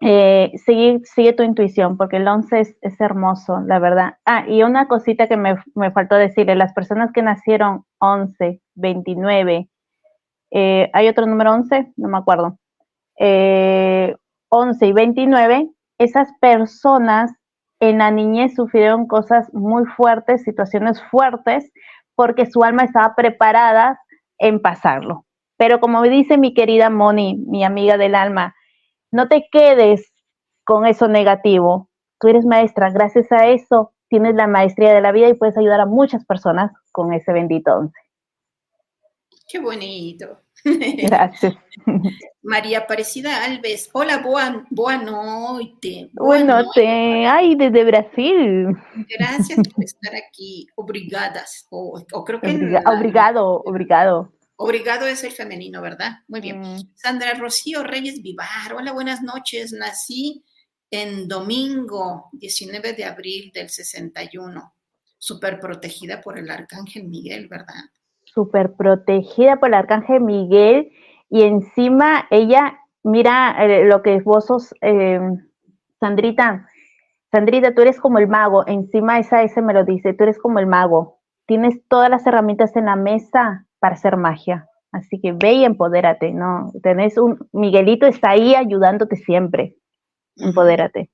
Eh, sigue, tu intuición, porque el 11 es, hermoso, la verdad. Ah, y una cosita que me, me faltó decirle, las personas que nacieron 11, 29, eh, hay otro número 11, no me acuerdo, 11 eh, y 29, esas personas en la niñez sufrieron cosas muy fuertes, situaciones fuertes, porque su alma estaba preparada en pasarlo. Pero como dice mi querida Moni, mi amiga del alma, no te quedes con eso negativo. Tú eres maestra, gracias a eso tienes la maestría de la vida y puedes ayudar a muchas personas con ese bendito once. Qué bonito. Gracias. [laughs] María Aparecida Alves. Hola, boa, boa noite. Boa noite. Ay, desde Brasil. Gracias por estar aquí. Obrigadas. O, creo que obrigado, obrigado. Obrigado es el femenino, ¿verdad? Muy bien. Mm. Sandra Rocío Reyes Vivar. Hola, buenas noches. Nací en domingo 19 de abril del 61. súper protegida por el arcángel Miguel, ¿verdad? Súper protegida por el arcángel Miguel y encima ella, mira eh, lo que vos sos, eh, Sandrita, Sandrita, tú eres como el mago, encima esa ese me lo dice, tú eres como el mago, tienes todas las herramientas en la mesa para hacer magia. Así que ve y empodérate, ¿no? Tenés un, Miguelito está ahí ayudándote siempre. Empodérate.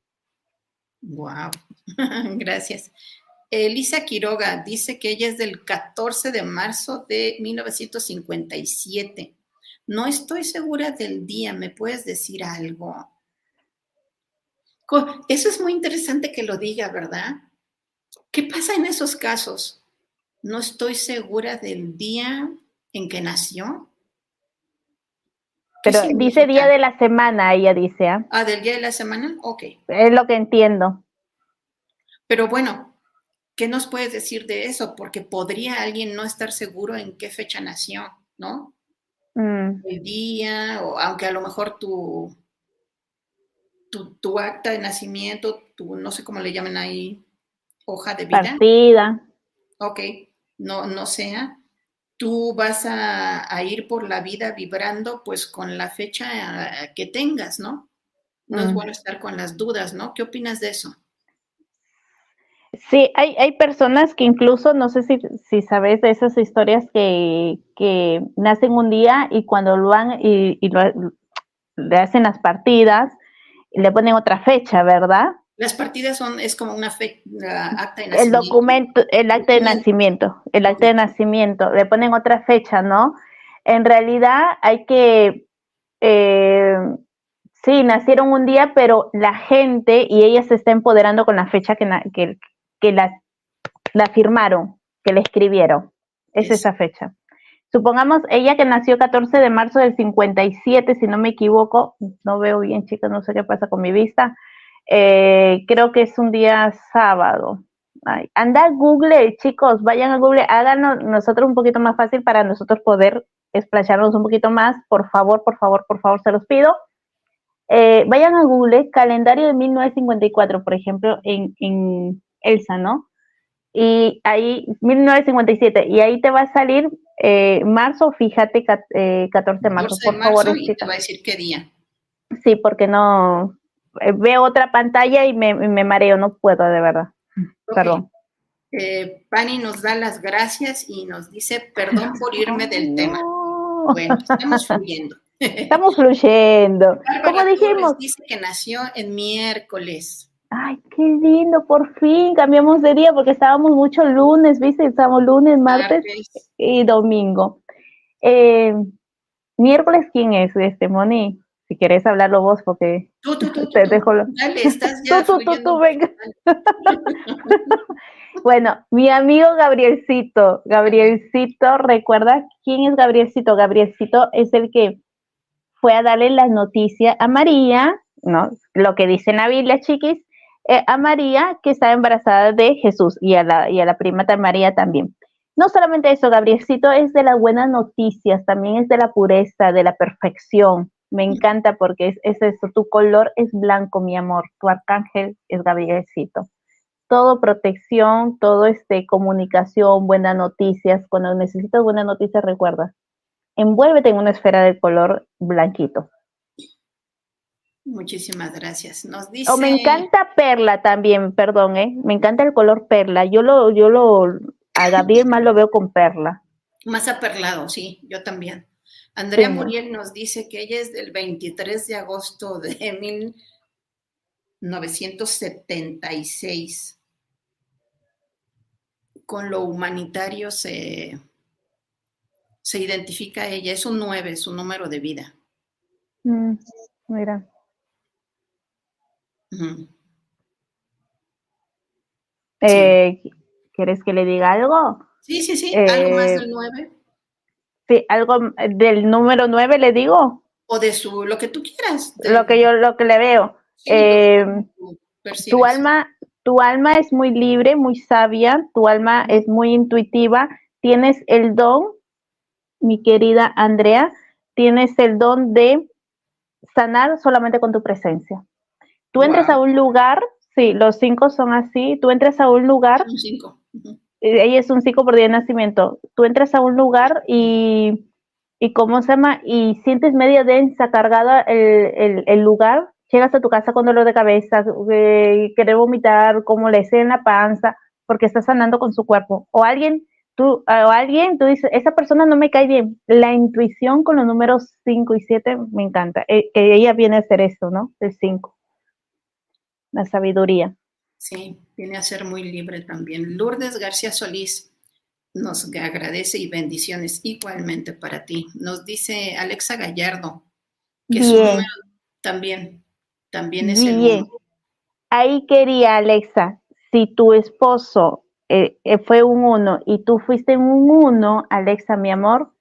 Wow, [laughs] gracias. Elisa Quiroga dice que ella es del 14 de marzo de 1957. No estoy segura del día, ¿me puedes decir algo? Eso es muy interesante que lo diga, ¿verdad? ¿Qué pasa en esos casos? No estoy segura del día en que nació. Pero dice día de la semana, ella dice. ¿ah? ah, del día de la semana, ok. Es lo que entiendo. Pero bueno, ¿qué nos puedes decir de eso? Porque podría alguien no estar seguro en qué fecha nació, ¿no? Mm. El día, o aunque a lo mejor tu, tu, tu, acta de nacimiento, tu, no sé cómo le llaman ahí, hoja de vida. Partida. Ok, no, no sea tú vas a, ir por la vida vibrando pues con la fecha eh, que tengas, ¿no? No es bueno estar con las dudas, ¿no? ¿Qué opinas de eso? Sí, hay, hay personas que incluso, no sé si, si sabes de esas historias que, que, nacen un día y cuando lo van y, y le hacen las partidas, le ponen otra fecha, ¿verdad? Las partidas son, es como una fe, acta de nacimiento. El documento, el acta de nacimiento, el acta de nacimiento, le ponen otra fecha, ¿no? En realidad hay que, eh, sí, nacieron un día, pero la gente y ella se está empoderando con la fecha que, que, que la, la firmaron, que le escribieron. Es esa fecha. Supongamos ella que nació 14 de marzo del 57, si no me equivoco, no veo bien, chicas, no sé qué pasa con mi vista. Eh, creo que es un día sábado. anda a Google, chicos, vayan a Google, háganos nosotros un poquito más fácil para nosotros poder explayarnos un poquito más. Por favor, por favor, por favor, se los pido. Eh, vayan a Google, calendario de 1954, por ejemplo, en, en Elsa, ¿no? Y ahí, 1957, y ahí te va a salir eh, marzo, fíjate, 14 de marzo, por favor. Y te va a decir qué día. Sí, porque no, eh, veo otra pantalla y me, mareo, no puedo, de verdad. Perdón. Eh, Pani nos da las gracias y nos dice, perdón [laughs] por irme del tema. Bueno, estamos fluyendo. [laughs] Estamos fluyendo. Como dijimos. Dice que nació en miércoles. Ay, qué lindo, por fin cambiamos de día porque estábamos mucho lunes, ¿viste? Estábamos lunes, martes, y domingo. Eh, miércoles, ¿quién es este, Moni? si quieres hablarlo vos, porque tú, tú, tú, te dejo. Dale, [laughs] estás ya tú, tú, tú, venga. [laughs] bueno, mi amigo Gabrielcito, Gabrielcito, ¿recuerda quién es Gabrielcito? Gabrielcito es el que fue a darle las noticias a María, ¿no? Lo que dice en la Biblia, chiquis, eh, a María que estaba embarazada de Jesús y a la, y a la prima de María también. No solamente eso, Gabrielcito es de las buenas noticias, también es de la pureza, de la perfección, me encanta porque es, es eso, tu color es blanco, mi amor, tu arcángel es Gabrielcito. Todo protección, todo este comunicación, buenas noticias. Cuando necesitas buenas noticias, recuerda, envuélvete en una esfera de color blanquito. Muchísimas gracias. Nos dice. O me encanta perla también, perdón, ¿eh? Me encanta el color perla. Yo lo, yo lo, a Gabriel más lo veo con perla. Más aperlado, sí, yo también. Andrea Muriel nos dice que ella es del 23 de agosto de [laughs] 1976. Con lo humanitario se, se identifica ella, es un 9, su número de vida. Mm, mira. Eh, ¿Quieres que le diga algo? Sí, sí, sí, algo más eh, del 9 algo del número 9 le digo. O de su, lo que tú quieras. Lo que yo, lo que le veo. Eh, tu alma, tu alma es muy libre, muy sabia, tu alma es muy intuitiva, tienes el don, mi querida Andrea, tienes el don de sanar solamente con tu presencia. Tú entras a un lugar, sí, los cinco son así, tú entras a un lugar ella es un 5 por día de nacimiento. Tú entras a un lugar y, y ¿cómo se llama? Y sientes media densa, cargada el, el, lugar. Llegas a tu casa con dolor de cabeza, eh, querer vomitar, como le en la panza, porque estás sanando con su cuerpo. O alguien, tú, o alguien, tú dices, esa persona no me cae bien. La intuición con los números 5 y 7 me encanta. Que ella viene a hacer eso, ¿no? El 5. La sabiduría. Sí, viene a ser muy libre también. Lourdes García Solís nos agradece y bendiciones igualmente para ti. Nos dice Alexa Gallardo que su número también, también es el Ahí quería, Alexa, si tu esposo eh, eh, fue un uno y tú fuiste un uno, Alexa, mi amor,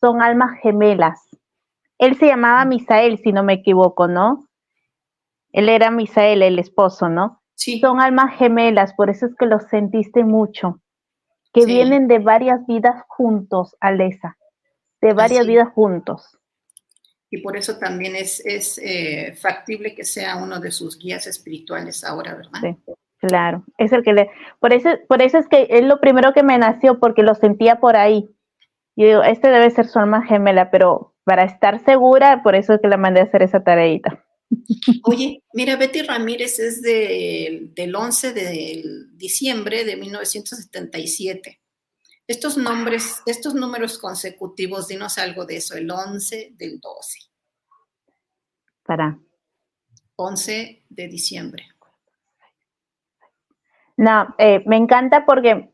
son almas gemelas. Él se llamaba Misael, si no me equivoco, ¿no? Él era Misael, el esposo, ¿no? Son almas gemelas, por eso es que los sentiste mucho, que vienen de varias vidas juntos, Alesa, de varias vidas juntos. Y por eso también es, es eh, factible que sea uno de sus guías espirituales ahora, ¿verdad? Sí, claro, es el que le... Por eso, por eso es que es lo primero que me nació, porque lo sentía por ahí. Yo digo, este debe ser su alma gemela, pero para estar segura, por eso es que le mandé a hacer esa tareita. Oye, mira, Betty Ramírez es del 11 de diciembre de 1977. Estos nombres, estos números consecutivos, dinos algo de eso, el 11 del 12. Para. 11 de diciembre. No, eh, me encanta porque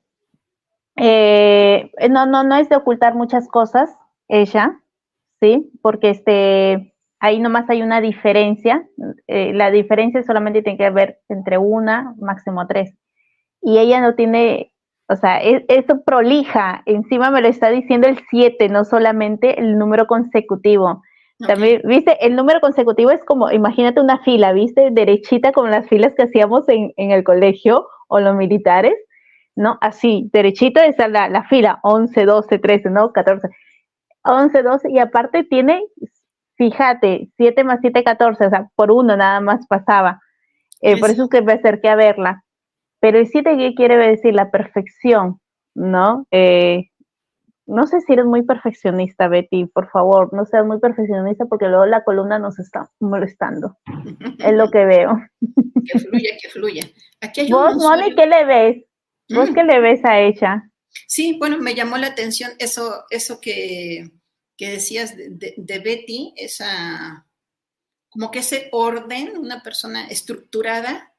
eh, no, no, no es de ocultar muchas cosas, ella, ¿sí? Porque este, ahí nomás hay una diferencia. Eh, la diferencia solamente tiene que ver entre una, máximo tres. Y ella no tiene, o sea, es, eso prolija. Encima me lo está diciendo el siete, no solamente el número consecutivo. También, viste, el número consecutivo es como, imagínate una fila, viste, derechita como las filas que hacíamos en, en el colegio o los militares, ¿no? Así, derechito es la, la fila, 11, 12, 13, ¿no? 14. 11, 12, y aparte tiene fíjate, 7 más 7, 14, o sea, por uno nada más pasaba. Eh, por eso es que me acerqué a verla. Pero el 7, ¿qué quiere decir? La perfección, ¿no? Eh, no sé si eres muy perfeccionista, Betty, por favor, no seas muy perfeccionista porque luego la columna nos está molestando. [laughs] es lo que veo. Que fluya, que fluya. Aquí ¿Vos, Moni, qué le ves? ¿Vos mm. qué le ves a ella? Sí, bueno, me llamó la atención eso, eso que, que decías de, Betty, esa, como que ese orden, una persona estructurada,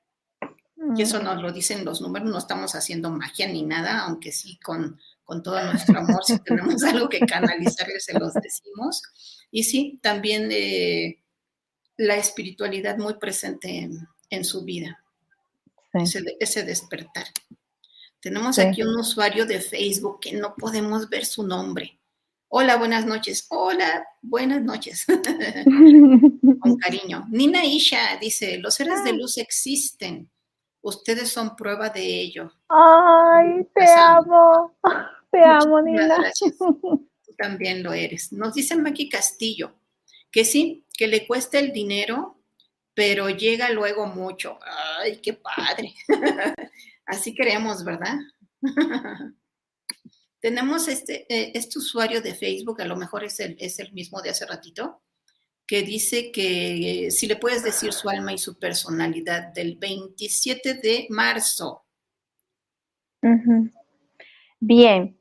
y eso nos lo dicen los números, no estamos haciendo magia ni nada, aunque sí con, todo nuestro amor, si tenemos [laughs] algo que canalizarle, se los decimos. Y sí, también eh, la espiritualidad muy presente en, su vida, ese, despertar. Tenemos aquí un usuario de Facebook que no podemos ver su nombre. Hola, buenas noches. Hola, buenas noches. [laughs] Con [laughs] cariño. Nina Isha dice, los seres de ah. luz existen. Ustedes son prueba de ello. Ay, te amo. [laughs] Te amo, Nina. Gracias. Tú también lo eres. Nos dice Maki Castillo que sí, que le cuesta el dinero, pero llega luego mucho. Ay, qué padre. Así creemos, ¿verdad? Tenemos este, eh, este usuario de Facebook, a lo mejor es el, es el mismo de hace ratito, que dice que si le puedes decir su alma y su personalidad del 27 de marzo. Bien,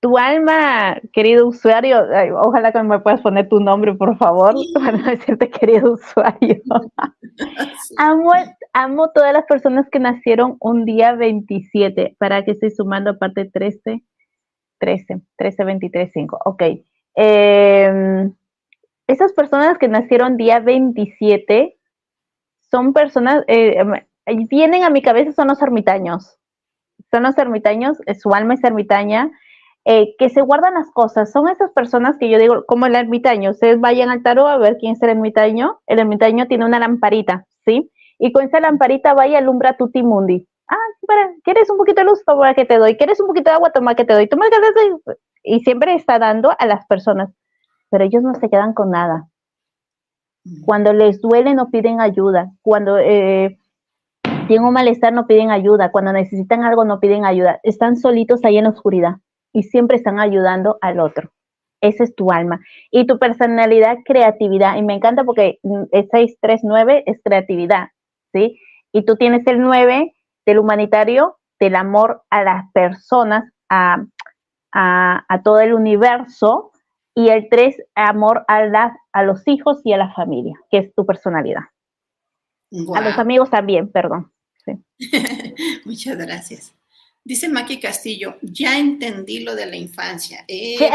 tu alma, querido usuario, ojalá que me puedas poner tu nombre, por favor, para decirte querido usuario. [laughs] amo, amo todas las personas que nacieron un día 27, para que estoy sumando aparte 13, 13, 13, 23, 5. Ok. Em, esas personas que nacieron día 27 son personas, eh, em, vienen a mi cabeza, son los ermitaños. Son los ermitaños, eh, su alma es ermitaña, eh, que se guardan las cosas. Son esas personas que yo digo, como el ermitaño. Ustedes vayan al tarot a ver quién es el ermitaño. El ermitaño tiene una lamparita, ¿sí? Y con esa lamparita vaya alumbra tu timundi ah, espera, ¿quieres un poquito de luz? Toma que te doy. ¿Quieres un poquito de agua? Toma que te doy. Toma que te doy. Y siempre está dando a las personas, pero ellos no se quedan con nada. Mm. Cuando les duele no piden ayuda. Cuando eh, tienen un malestar no piden ayuda, cuando necesitan algo no piden ayuda, están solitos ahí en la oscuridad y siempre están ayudando al otro. Ese es tu alma. Y tu personalidad, creatividad. Y me encanta porque el 639 es creatividad, ¿sí? Y tú tienes el 9 del humanitario, del amor a las personas, a, todo el universo. Y el 3, amor a, a los hijos y a la familia, que es tu personalidad. A los amigos también, perdón. [laughs] Muchas gracias. Dice Maki Castillo, ya entendí lo de la infancia. Eh, [laughs]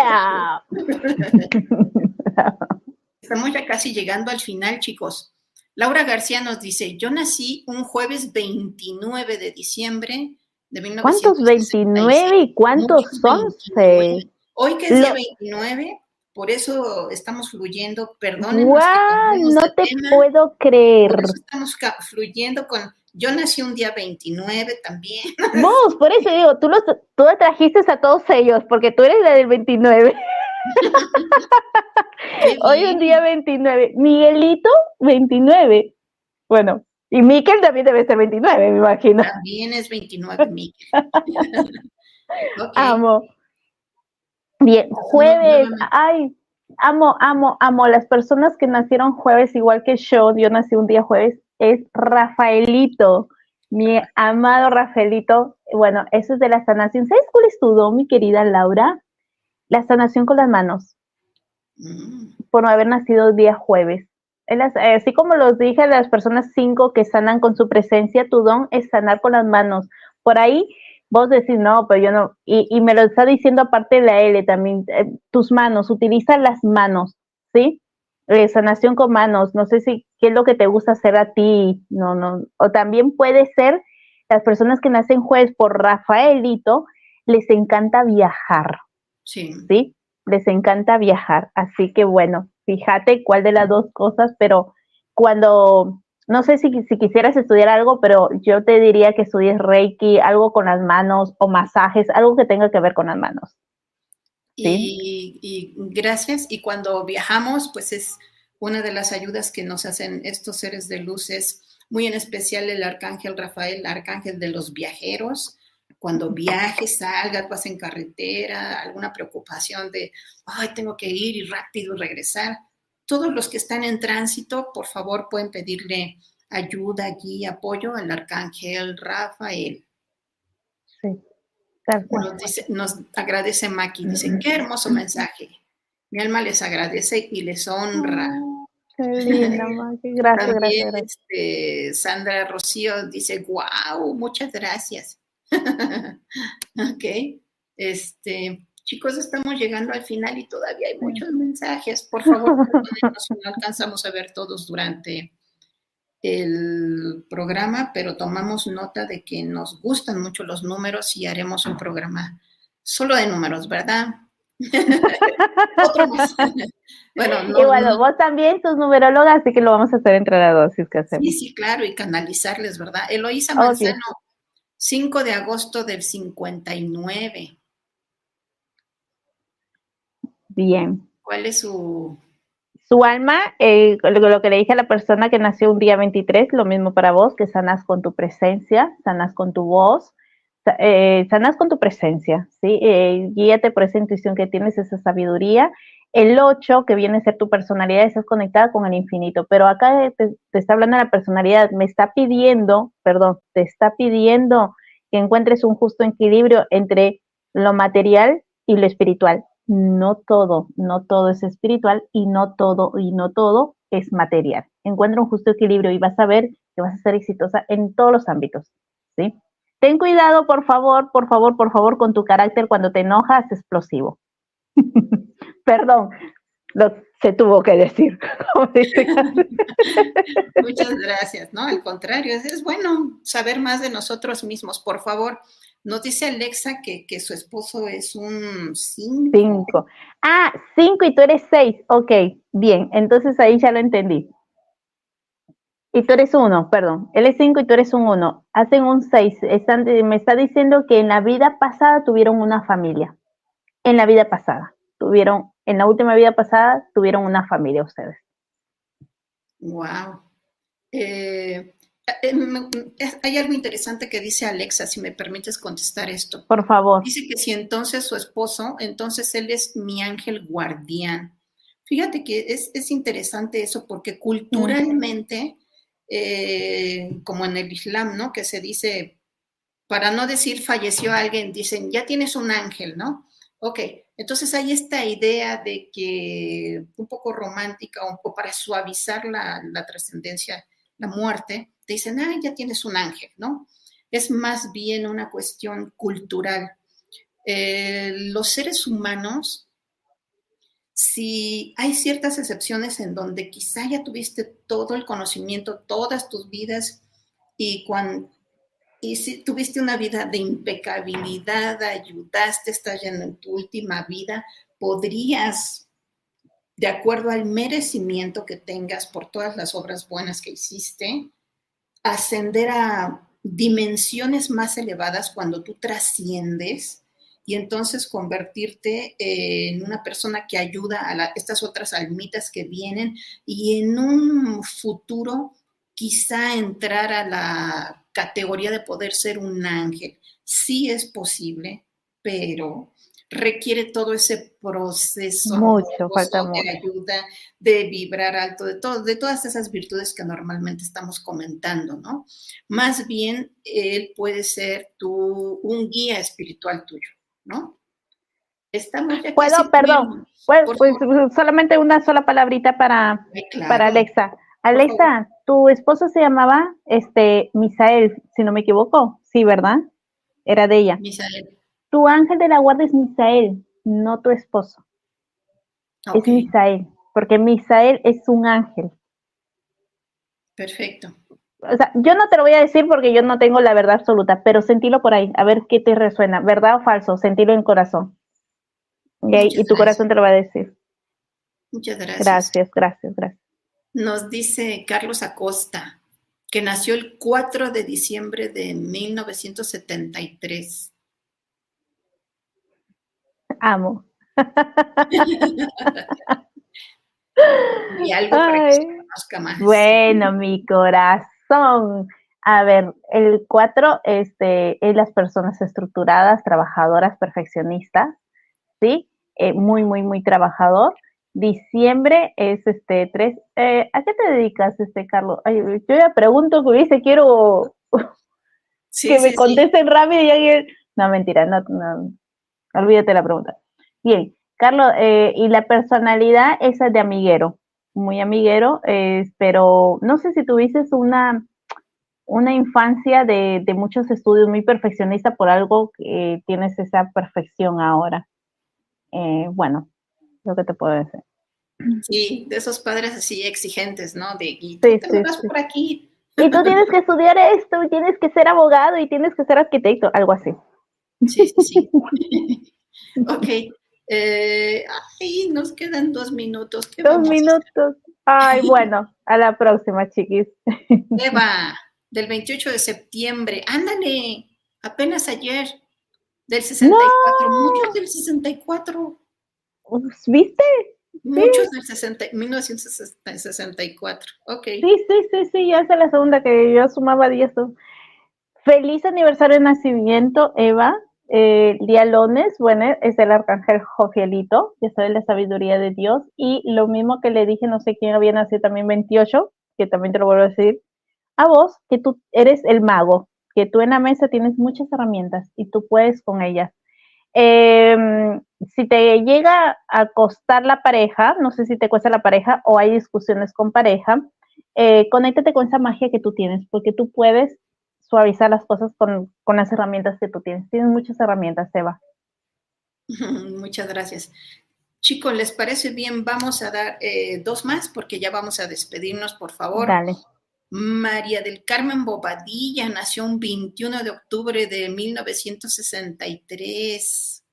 Estamos ya casi llegando al final, chicos. Laura García nos dice, yo nací un jueves 29 de diciembre de 1969. ¿Cuántos 29 y cuántos son? Hoy que es día 29, por eso estamos fluyendo, perdón. ¡Wow! No te puedo creer. Por eso estamos fluyendo con. Yo nací un día 29 también. Vos, por eso digo, tú los tú trajiste a todos ellos, porque tú eres la del 29. [laughs] Hoy un día 29. Miguelito, 29. Bueno, y Miquel también debe ser 29, me imagino. También es 29, Miquel. [laughs] Amo. Bien, jueves, ay, amo, amo, amo. Las personas que nacieron jueves, igual que yo, yo nací un día jueves, es Rafaelito, mi amado Rafaelito. Bueno, eso es de la sanación. ¿Sabes cuál es tu don, mi querida Laura? La sanación con las manos. Mm. Por no haber nacido día jueves. Así como los dije a las personas cinco que sanan con su presencia, tu don es sanar con las manos. Por ahí vos decís, no, pero yo no, y, me lo está diciendo aparte de la L también, eh, tus manos, utiliza las manos, ¿sí? Eh, sanación con manos, no sé si qué es lo que te gusta hacer a ti, no, no, o también puede ser las personas que nacen jueves por Rafaelito, les encanta viajar, sí. ¿sí? Les encanta viajar, así que bueno, fíjate cuál de las dos cosas, pero cuando no sé si, si, quisieras estudiar algo, pero yo te diría que estudies Reiki, algo con las manos o masajes, algo que tenga que ver con las manos. Y, gracias. Y cuando viajamos, pues es una de las ayudas que nos hacen estos seres de luz, es muy en especial el arcángel Rafael, arcángel de los viajeros. Cuando viajes, salgas, vas en carretera, alguna preocupación de, ay, tengo que ir y rápido regresar todos los que están en tránsito, por favor, pueden pedirle ayuda, guía, apoyo al arcángel Rafael. Sí. Nos, dice, nos agradece Maki, dice, qué hermoso mensaje. Mi alma les agradece y les honra. qué [laughs] Maki. Gracias, gracias, Este, Sandra Rocío dice, wow, muchas gracias. [laughs] ok. Este, Chicos, estamos llegando al final y todavía hay muchos mensajes. Por favor, [laughs] no alcanzamos a ver todos durante el programa, pero tomamos nota de que nos gustan mucho los números y haremos un programa solo de números, ¿verdad? [laughs] Otro más. bueno, no, y bueno, vos también sos numeróloga, así que lo vamos a hacer entre las dos, que hacemos. Sí, sí, claro, y canalizarles, ¿verdad? Eloísa Manzano, 5 de agosto del 59. Bien. ¿Cuál es su...? Su alma, eh, lo, que le dije a la persona que nació un día 23, lo mismo para vos, que sanas con tu presencia, sanas con tu voz, eh, sanas con tu presencia, ¿sí? Eh, guíate por esa intuición que tienes, esa sabiduría. El 8, que viene a ser tu personalidad, estás conectada con el infinito, pero acá te, te está hablando la personalidad, me está pidiendo, perdón, te está pidiendo que encuentres un justo equilibrio entre lo material y lo espiritual no todo, no todo es espiritual y no todo, y no todo es material. Encuentra un justo equilibrio y vas a ver que vas a ser exitosa en todos los ámbitos, ¿sí? Ten cuidado, por favor, por favor, por favor, con tu carácter cuando te enojas, explosivo. [laughs] Perdón, lo se tuvo que decir. [laughs] [laughs] Muchas gracias, ¿no? Al contrario, es bueno saber más de nosotros mismos, por favor. Nos dice Alexa que, su esposo es un 5. Cinco. Ah, 5 y tú eres 6. Ok, bien. Entonces ahí ya lo entendí. Y tú eres 1, perdón. Él es 5 y tú eres un 1. Hacen un 6. Me está diciendo que en la vida pasada tuvieron una familia. En la vida pasada. Tuvieron, en la última vida pasada, tuvieron una familia ustedes. Wow. Eh, eh, hay algo interesante que dice Alexa, si me permites contestar esto. Por favor. Dice que si entonces su esposo, entonces él es mi ángel guardián. Fíjate que es, interesante eso porque culturalmente, eh, como en el Islam, ¿no? Que se dice, para no decir falleció alguien, dicen, ya tienes un ángel, ¿no? Ok, entonces hay esta idea de que un poco romántica, poco para suavizar la, la trascendencia, la muerte, te dicen, ah, ya tienes un ángel, ¿no? Es más bien una cuestión cultural. Eh, los seres humanos, si hay ciertas excepciones en donde quizá ya tuviste todo el conocimiento, todas tus vidas, y cuando y si tuviste una vida de impecabilidad, ayudaste, estás en tu última vida, podrías, de acuerdo al merecimiento que tengas por todas las obras buenas que hiciste, ascender a dimensiones más elevadas cuando tú trasciendes y entonces convertirte en una persona que ayuda a estas otras almitas que vienen y en un futuro quizá entrar a la categoría de poder ser un ángel. Sí es posible, pero requiere todo ese proceso mucho, falta de ayuda, de vibrar alto, de, todo, de todas esas virtudes que normalmente estamos comentando, ¿no? Más bien, él puede ser tu, un guía espiritual tuyo, ¿no? Estamos Puedo, perdón, pues, pues, solamente una sola palabrita para, para Alexa. Alexa, tu esposo se llamaba este Misael, si no me equivoco. Sí, ¿verdad? Era de ella. Misael. Tu ángel de la guarda es Misael, no tu esposo. Es Misael, porque Misael es un ángel. Perfecto. O sea, yo no te lo voy a decir porque yo no tengo la verdad absoluta, pero sentilo por ahí, a ver qué te resuena, verdad o falso, sentilo en corazón. Y tu corazón te lo va a decir. Muchas gracias. Gracias, gracias, gracias. Nos dice Carlos Acosta, que nació el 4 de diciembre de 1973. Amo. y algo para que se conozca más. Bueno, mi corazón. A ver, el 4 este, es las personas estructuradas, trabajadoras, perfeccionistas, ¿sí? Eh, muy, muy, muy trabajador. Diciembre es este 3. Eh, ¿A qué te dedicas, este Carlos? yo ya pregunto, que dice, quiero [laughs] que me contesten rápido y alguien. No, mentira, no, no, olvídate la pregunta. Bien, Carlos, eh, y la personalidad esa de amiguero, muy amiguero, pero no sé si tuviste una, una infancia de, de muchos estudios muy perfeccionista por algo que tienes esa perfección ahora. Eh, bueno, lo que te puedo decir. Sí, de esos padres así exigentes, ¿no? De, y tú te por aquí. Y tú tienes que estudiar esto, y tienes que ser abogado, y tienes que ser arquitecto, algo así. Sí, sí, sí. [laughs] ok. Eh, ay, nos quedan dos minutos. dos minutos. Ay, bueno, a la próxima, chiquis. [laughs] Eva, del 28 de septiembre. Ándale, apenas ayer, del 64. Muchos del 64. ¿Viste? Muchos del 60, 1964. Ok. Sí, sí, sí, sí, ya es la segunda que yo sumaba 10. Feliz aniversario de nacimiento, Eva. Eh, día lunes, bueno, es el arcángel Jofielito, que sabe la sabiduría de Dios. Y lo mismo que le dije, no sé quién había nacido también 28, que también te lo vuelvo a decir, a vos, que tú eres el mago, que tú en la mesa tienes muchas herramientas y tú puedes con ellas. Em, si te llega a costar la pareja, no sé si te cuesta la pareja o hay discusiones con pareja, eh, conéctate con esa magia que tú tienes, porque tú puedes suavizar las cosas con, las herramientas que tú tienes. Tienes muchas herramientas, Eva. [laughs] Muchas gracias. Chicos, ¿les parece bien? Vamos a dar eh, dos más porque ya vamos a despedirnos, por favor. Dale. María del Carmen Bobadilla nació un 21 de octubre de 1963.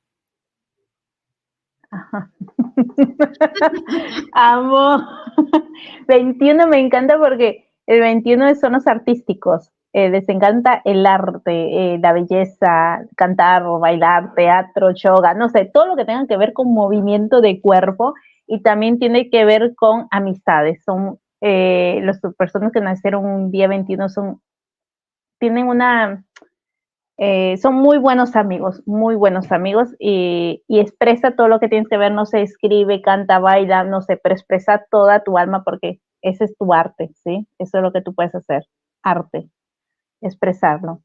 [laughs] Amo. [laughs] 21 me encanta porque el 21 son los artísticos. Eh, les encanta el arte, eh, la belleza, cantar, bailar, teatro, yoga, no sé, todo lo que tenga que ver con movimiento de cuerpo y también tiene que ver con amistades. Son eh, las personas que nacieron un día 21 son, tienen una, eh, son muy buenos amigos, muy buenos amigos y, y, expresa todo lo que tienes que ver, no se escribe, canta, baila, no sé, pero expresa toda tu alma porque ese es tu arte, ¿sí? Eso es lo que tú puedes hacer, arte, expresarlo.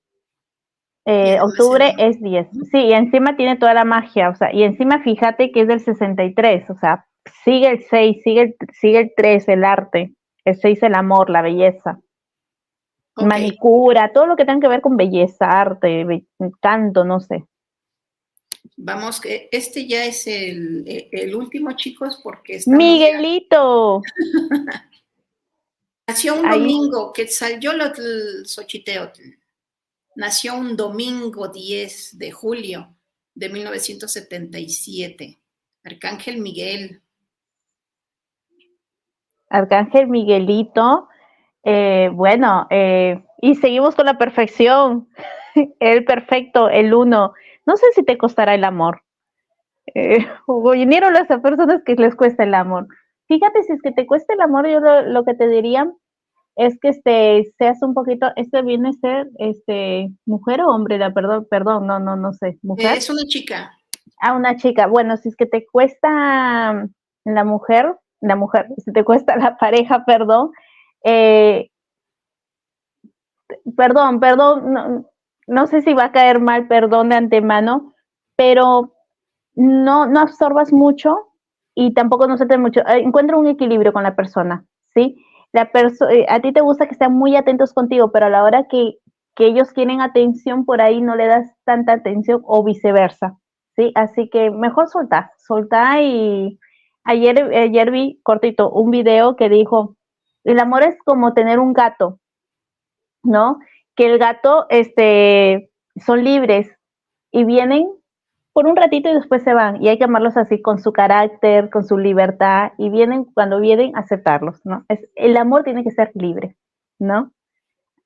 Eh, octubre es 10. Sí, y encima tiene toda la magia, o sea, y encima fíjate que es del 63, o sea, sigue el 6, sigue el, sigue el 3, el arte, el 6 el amor, la belleza, manicura, todo lo que tenga que ver con belleza, arte, canto, no sé. Vamos, que este ya es el, el último, chicos, porque Miguelito. [laughs] Nació un domingo, que salió el Xochiteotl. Nació un domingo 10 de julio de 1977. Arcángel Miguel. Arcángel Miguelito. Eh, bueno, eh, y seguimos con la perfección. [laughs] El perfecto, el uno. No sé si te costará el amor. Eh, vinieron las personas que les cuesta el amor. Fíjate, si es que te cuesta el amor, yo lo, que te diría es que este, seas un poquito, este viene a ser este, mujer o hombre, perdón, perdón, no, no, no sé, mujer. Es una chica. Ah, una chica. Bueno, si es que te cuesta la mujer, la mujer, si te cuesta la pareja, perdón, eh, perdón, perdón, no, no sé si va a caer mal, perdón de antemano, pero no, no absorbas mucho y tampoco no se te mucho. Eh, encuentra un equilibrio con la persona, ¿sí? La eh, a ti te gusta que estén muy atentos contigo, pero a la hora que, que ellos quieren atención, por ahí no le das tanta atención o viceversa, ¿sí? Así que mejor soltar, soltar y ayer, ayer vi cortito un video que dijo, el amor es como tener un gato, ¿no? Que el gato, este, son libres y vienen por un ratito y después se van. Y hay que amarlos así, con su carácter, con su libertad, y vienen, cuando vienen, aceptarlos, ¿no? Es, el amor tiene que ser libre, ¿no?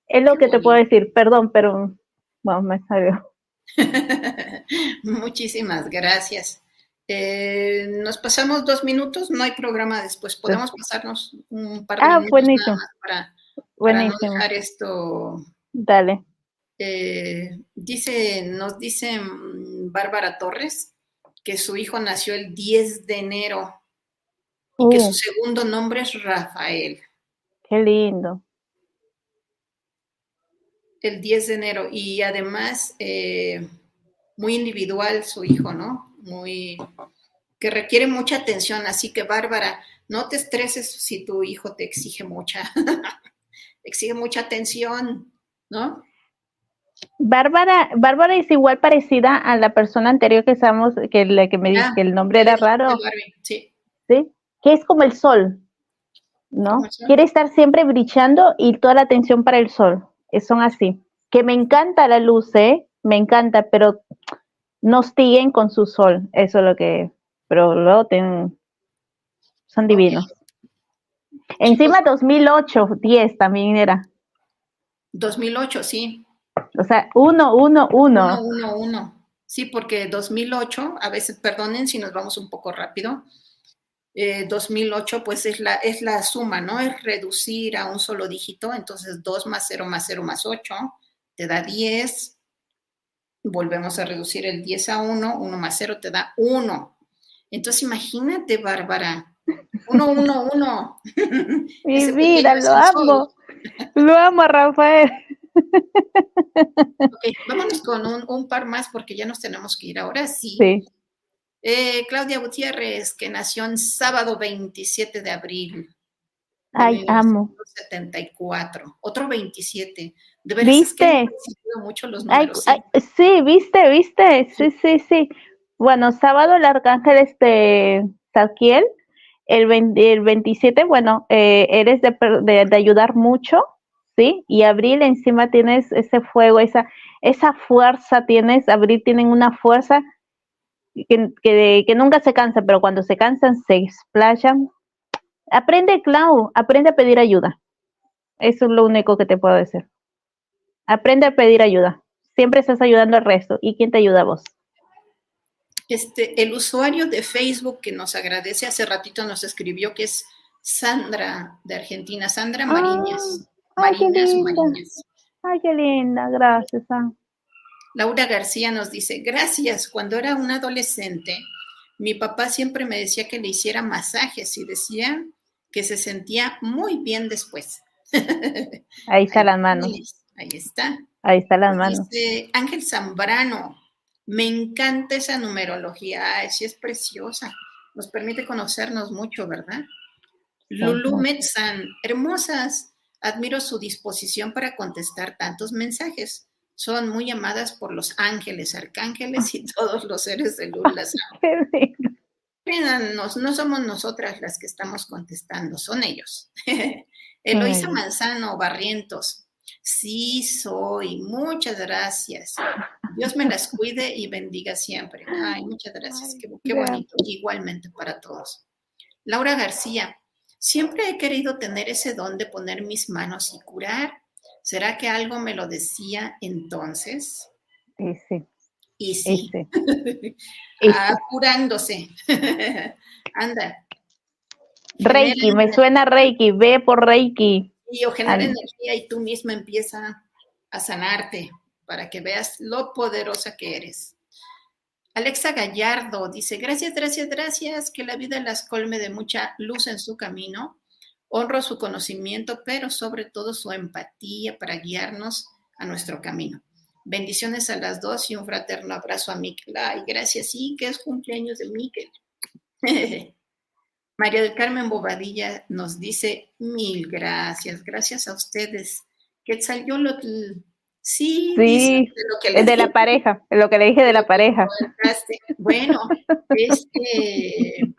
Es lo que te puedo decir, perdón, pero, bueno, me salió. [laughs] Muchísimas gracias. Eh, nos pasamos dos minutos, no hay programa después. Podemos pasarnos un par de ah, minutos buenísimo. para, para no dejar esto. Dale. Eh, dice, nos dice Bárbara Torres que su hijo nació el 10 de enero y que su segundo nombre es Rafael. Qué lindo. El 10 de enero y además eh, muy individual su hijo, ¿no? Muy que requiere mucha atención, así que Bárbara, no te estreses si tu hijo te exige mucha, [laughs] exige mucha atención, ¿no? Bárbara, Bárbara es igual parecida a la persona anterior que estamos, que la que me dice ah, que el nombre era raro. Sí. sí. Que es como el sol, ¿no? Quiere estar siempre brillando y toda la atención para el sol. Son así. Que me encanta la luz, ¿eh? Me encanta, pero no siguen con su sol. Eso es lo que. Pero luego tienen. Son divinos. Encima 2008, 10 también era. 2008, sí. O sea, uno, uno, uno. Uno, uno, uno. Sí, porque 2008, a veces, perdonen si nos vamos un poco rápido, 2008 eh, pues es la, es la suma, ¿no? Es reducir a un solo dígito, entonces 2 más 0 más 0 más 8 te da 10, volvemos a reducir el 10 a 1, 1 más 0 te da 1. Entonces imagínate, Bárbara, 1, 1, 1. Mi vida, lo amo. Lo amo, Rafael. Okay, vámonos con un, par más porque ya nos tenemos que ir ahora sí. Eh, Claudia Gutiérrez, que nació en sábado 27 de abril. Ay, amo. 74, otro 27. De ¿Viste? mucho los números. sí, viste, viste, sí, sí, sí. Bueno, sábado el arcángel este Saquiel, el, el 27, bueno, eh, eres de, de, ayudar mucho, ¿sí? Y abril encima tienes ese fuego, esa, esa fuerza tienes, abril tienen una fuerza que, que, nunca se cansa, pero cuando se cansan se explayan. Aprende, Clau, aprende a pedir ayuda. Eso es lo único que te puedo decir. Aprende a pedir ayuda. Siempre estás ayudando al resto. ¿Y quién te ayuda a vos? Este, el usuario de Facebook que nos agradece hace ratito nos escribió que es Sandra de Argentina, Sandra Mariñas. Ah, ay, qué linda. Ay, qué linda, gracias. Ah. Laura García nos dice, gracias, cuando era un adolescente, mi papá siempre me decía que le hiciera masajes y decía que se sentía muy bien después. [laughs] Ahí está las manos. Ahí está. Ahí está las manos. Dice Ángel Zambrano, me encanta esa numerología, Ay, sí es preciosa, nos permite conocernos mucho, ¿verdad? Lulu Metzan, hermosas, admiro su disposición para contestar tantos mensajes. Son muy amadas por los ángeles, arcángeles y [laughs] todos los seres de luz. Las no somos nosotras las que estamos contestando, son ellos. [laughs] Eloisa Manzano Barrientos, sí soy, muchas gracias. Dios me las cuide y bendiga siempre. Ay, muchas gracias, qué, bonito, igualmente para todos. Laura García, siempre he querido tener ese don de poner mis manos y curar. ¿Será que algo me lo decía entonces? Sí, sí. Y sí. [laughs] ah, curándose. [laughs] Anda. Reiki, me suena Reiki, ve por Reiki. Y o genera energía y tú misma empieza a sanarte para que veas lo poderosa que eres. Alexa Gallardo dice, gracias, gracias, gracias, que la vida las colme de mucha luz en su camino. Honro su conocimiento, pero sobre todo su empatía para guiarnos a nuestro camino. Bendiciones a las dos y un fraterno abrazo a Miquel. Ay, gracias, sí, que es cumpleaños de Miquel. [laughs] María del Carmen Bobadilla nos dice mil gracias, gracias a ustedes. Quetzalcóatl, sí, sí de, de la pareja, lo que le dije de la pareja. Bueno, [laughs] es que,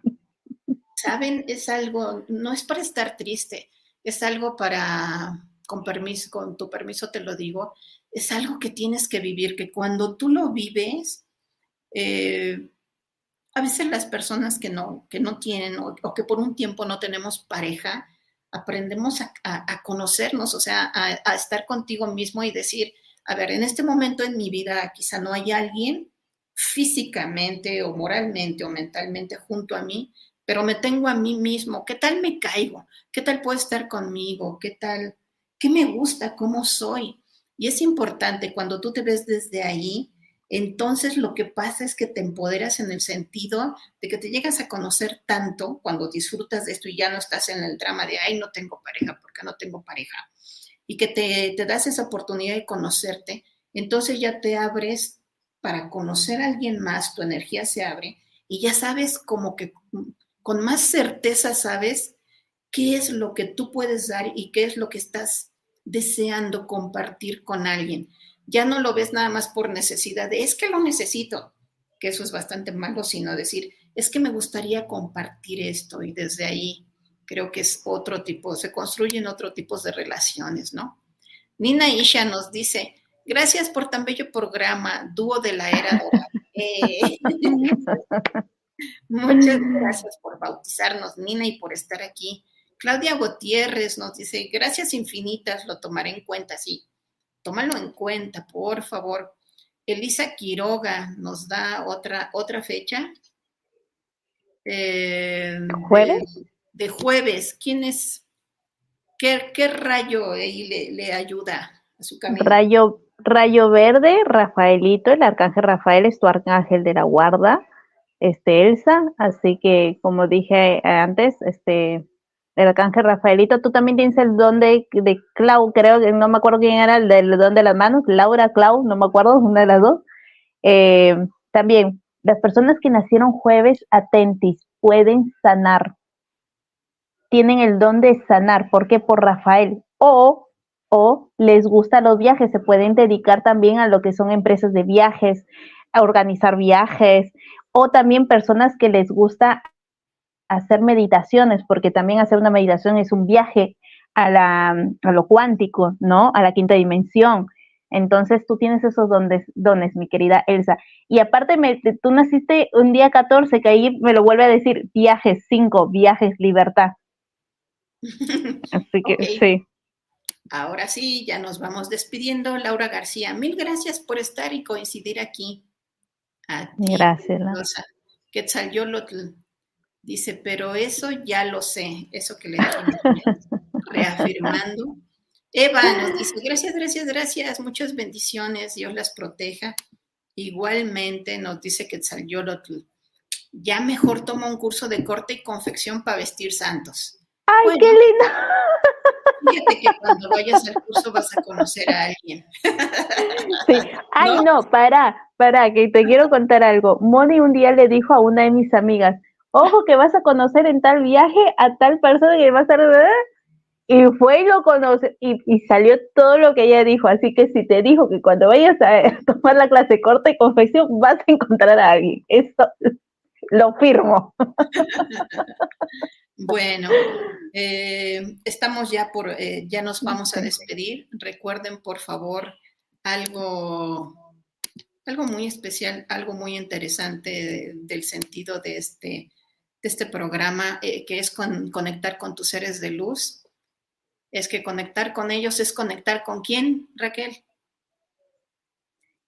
saben, es algo, no es para estar triste, es algo para, con permiso, con tu permiso te lo digo, es algo que tienes que vivir, que cuando tú lo vives, eh, a veces las personas que no, que no tienen o, que por un tiempo no tenemos pareja, aprendemos a, conocernos, o sea, a, estar contigo mismo y decir, a ver, en este momento en mi vida quizá no hay alguien físicamente o moralmente o mentalmente junto a mí, pero me tengo a mí mismo. ¿Qué tal me caigo? ¿Qué tal puedo estar conmigo? ¿Qué tal? ¿Qué me gusta? ¿Cómo soy? Y es importante cuando tú te ves desde ahí, entonces lo que pasa es que te empoderas en el sentido de que te llegas a conocer tanto cuando disfrutas de esto y ya no estás en el drama de, ay, no tengo pareja, porque no tengo pareja, y que te, te das esa oportunidad de conocerte, entonces ya te abres para conocer a alguien más, tu energía se abre y ya sabes como que con más certeza sabes qué es lo que tú puedes dar y qué es lo que estás deseando compartir con alguien. Ya no lo ves nada más por necesidad de, es que lo necesito, que eso es bastante malo, sino decir, es que me gustaría compartir esto y desde ahí creo que es otro tipo, se construyen otro tipo de relaciones, ¿no? Nina Isha nos dice, gracias por tan bello programa, dúo de la era de [laughs] [laughs] Muchas gracias por bautizarnos, Nina, y por estar aquí. Claudia Gutiérrez nos dice, gracias infinitas, lo tomaré en cuenta, sí tómalo en cuenta, por favor. Elisa Quiroga nos da otra, otra fecha. Eh, ¿Jueves? De, jueves. ¿Quién es? ¿Qué, rayo ahí le, ayuda a su camino? Rayo, rayo verde, Rafaelito, el arcángel Rafael es tu arcángel de la guarda, este Elsa, así que como dije antes, este el arcángel Rafaelito, tú también tienes el don de, de Clau, creo que no me acuerdo quién era el del don de las manos, Laura Clau, no me acuerdo, una de las dos. Eh, también, las personas que nacieron jueves atentis pueden sanar, tienen el don de sanar, ¿por qué? Por Rafael. O, o les gustan los viajes, se pueden dedicar también a lo que son empresas de viajes, a organizar viajes, o también personas que les gusta hacer meditaciones, porque también hacer una meditación es un viaje a, la, a lo cuántico, ¿no? A la quinta dimensión. Entonces tú tienes esos dones, dones, mi querida Elsa. Y aparte, me, tú naciste un día 14, que ahí me lo vuelve a decir, viajes 5, viajes libertad. [laughs] Así que sí. Ahora sí, ya nos vamos despidiendo. Laura García, mil gracias por estar y coincidir aquí. A ti, gracias. Quetzalcóatl Dice, pero eso ya lo sé, eso que le estoy [laughs] reafirmando. Eva nos dice, gracias, gracias, gracias, muchas bendiciones, Dios las proteja. Igualmente nos dice que Tzayolotl, ya mejor toma un curso de corte y confección para vestir santos. ¡Ay, qué lindo! Fíjate que cuando vayas al curso vas a conocer a alguien. Sí. [laughs] Ay, no, para, para, que te quiero contar algo. Moni un día le dijo a una de mis amigas, ojo que vas a conocer en tal viaje a tal persona que va a estar... Y fue y lo conoce, y, y, salió todo lo que ella dijo. Así que si te dijo que cuando vayas a [laughs] tomar la clase corta y confección, vas a encontrar a alguien. Esto lo firmo. [laughs] Bueno, [gasps] eh, estamos ya por, eh, ya nos vamos a despedir. Recuerden, por favor, algo, algo muy especial, algo muy interesante del sentido de este, de este programa, eh, que es conectar con tus seres de luz. Es que conectar con ellos es conectar con quién, Raquel?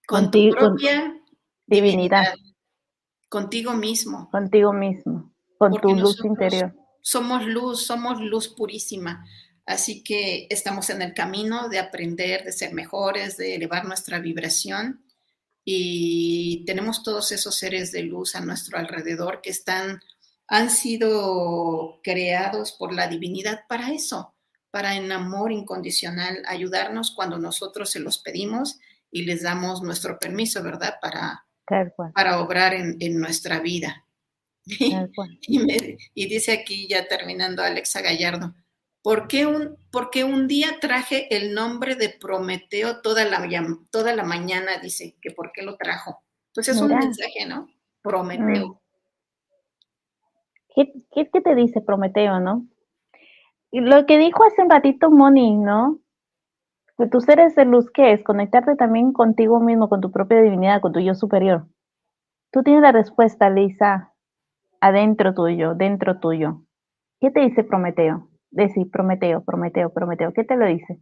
Con tu propia divinidad. Contigo mismo. Contigo mismo, con tu luz interior somos luz, somos luz purísima. Así que estamos en el camino de aprender, de ser mejores, de elevar nuestra vibración y tenemos todos esos seres de luz a nuestro alrededor que están, han sido creados por la divinidad para eso, para en amor incondicional ayudarnos cuando nosotros se los pedimos y les damos nuestro permiso, ¿verdad? Para, para obrar en, en nuestra vida. [laughs] Y, dice aquí, ya terminando, Alexa Gallardo, ¿por qué, un, porque un día traje el nombre de Prometeo toda la, toda la mañana? Dice que por qué lo trajo. Entonces es un mensaje, ¿no? Prometeo. Mm. ¿Qué, te dice Prometeo, no? Y lo que dijo hace un ratito Moni, ¿no? Que tus seres de luz, ¿qué es? Conectarte también contigo mismo, con tu propia divinidad, con tu yo superior. Tú tienes la respuesta, Lisa adentro tuyo, dentro tuyo. ¿Qué te dice Prometeo? Decir Prometeo, Prometeo, Prometeo. ¿Qué te lo dice?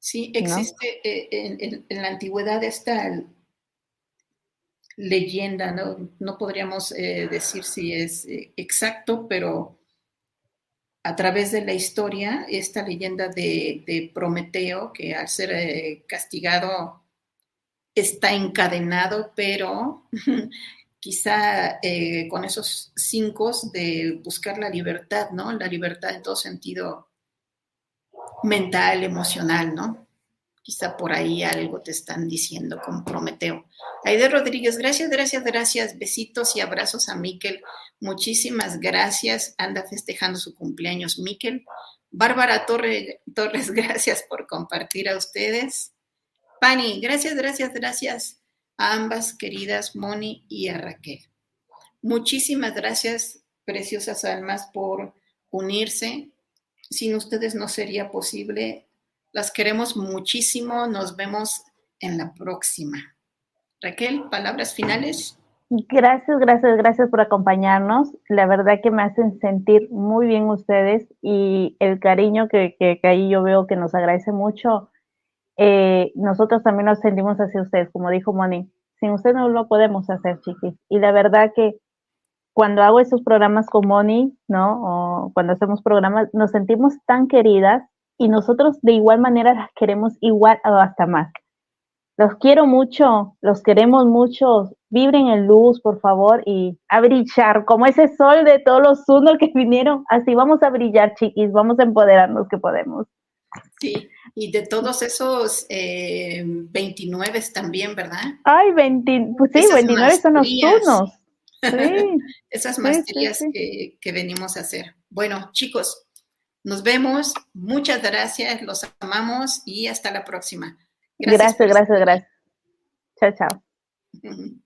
Sí, existe eh, en, la antigüedad esta leyenda, no, podríamos eh, decir si es eh, exacto, pero a través de la historia, esta leyenda de, de Prometeo, que al ser castigado está encadenado, pero [laughs] quizá eh, con esos cinco de buscar la libertad, ¿no? La libertad en todo sentido mental, emocional, ¿no? Quizá por ahí algo te están diciendo con Prometeo. Aide Rodríguez, gracias, gracias, gracias. Besitos y abrazos a Miquel. Muchísimas gracias. Anda festejando su cumpleaños, Miquel. Bárbara Torres, [laughs] gracias por compartir a ustedes. Pani, gracias, gracias, gracias a ambas queridas Moni y a Raquel. Muchísimas gracias, preciosas almas, por unirse. Sin ustedes no sería posible. Las queremos muchísimo. Nos vemos en la próxima. Raquel, palabras finales. Gracias, gracias, gracias por acompañarnos. La verdad que me hacen sentir muy bien ustedes y el cariño que, que, que ahí yo veo que nos agradece mucho eh, nosotros también nos sentimos hacia ustedes, como dijo Moni. Sin usted no lo podemos hacer, chiquis. Y la verdad que cuando hago esos programas con Moni, ¿no? O cuando hacemos programas, nos sentimos tan queridas y nosotros de igual manera las queremos igual o hasta más. Los quiero mucho, los queremos mucho. Vibren en luz, por favor, y a brillar como ese sol de todos los unos que vinieron. Así vamos a brillar, chiquis, vamos a empoderarnos que podemos. Sí, y de todos esos eh, 29 también, ¿verdad? Ay, 20, pues sí, 29 son los turnos. Sí. [laughs] Esas maestrías que, que, venimos a hacer. Bueno, chicos, nos vemos. Muchas gracias, los amamos y hasta la próxima. Gracias, gracias, gracias. gracias. Chao, chao. [laughs]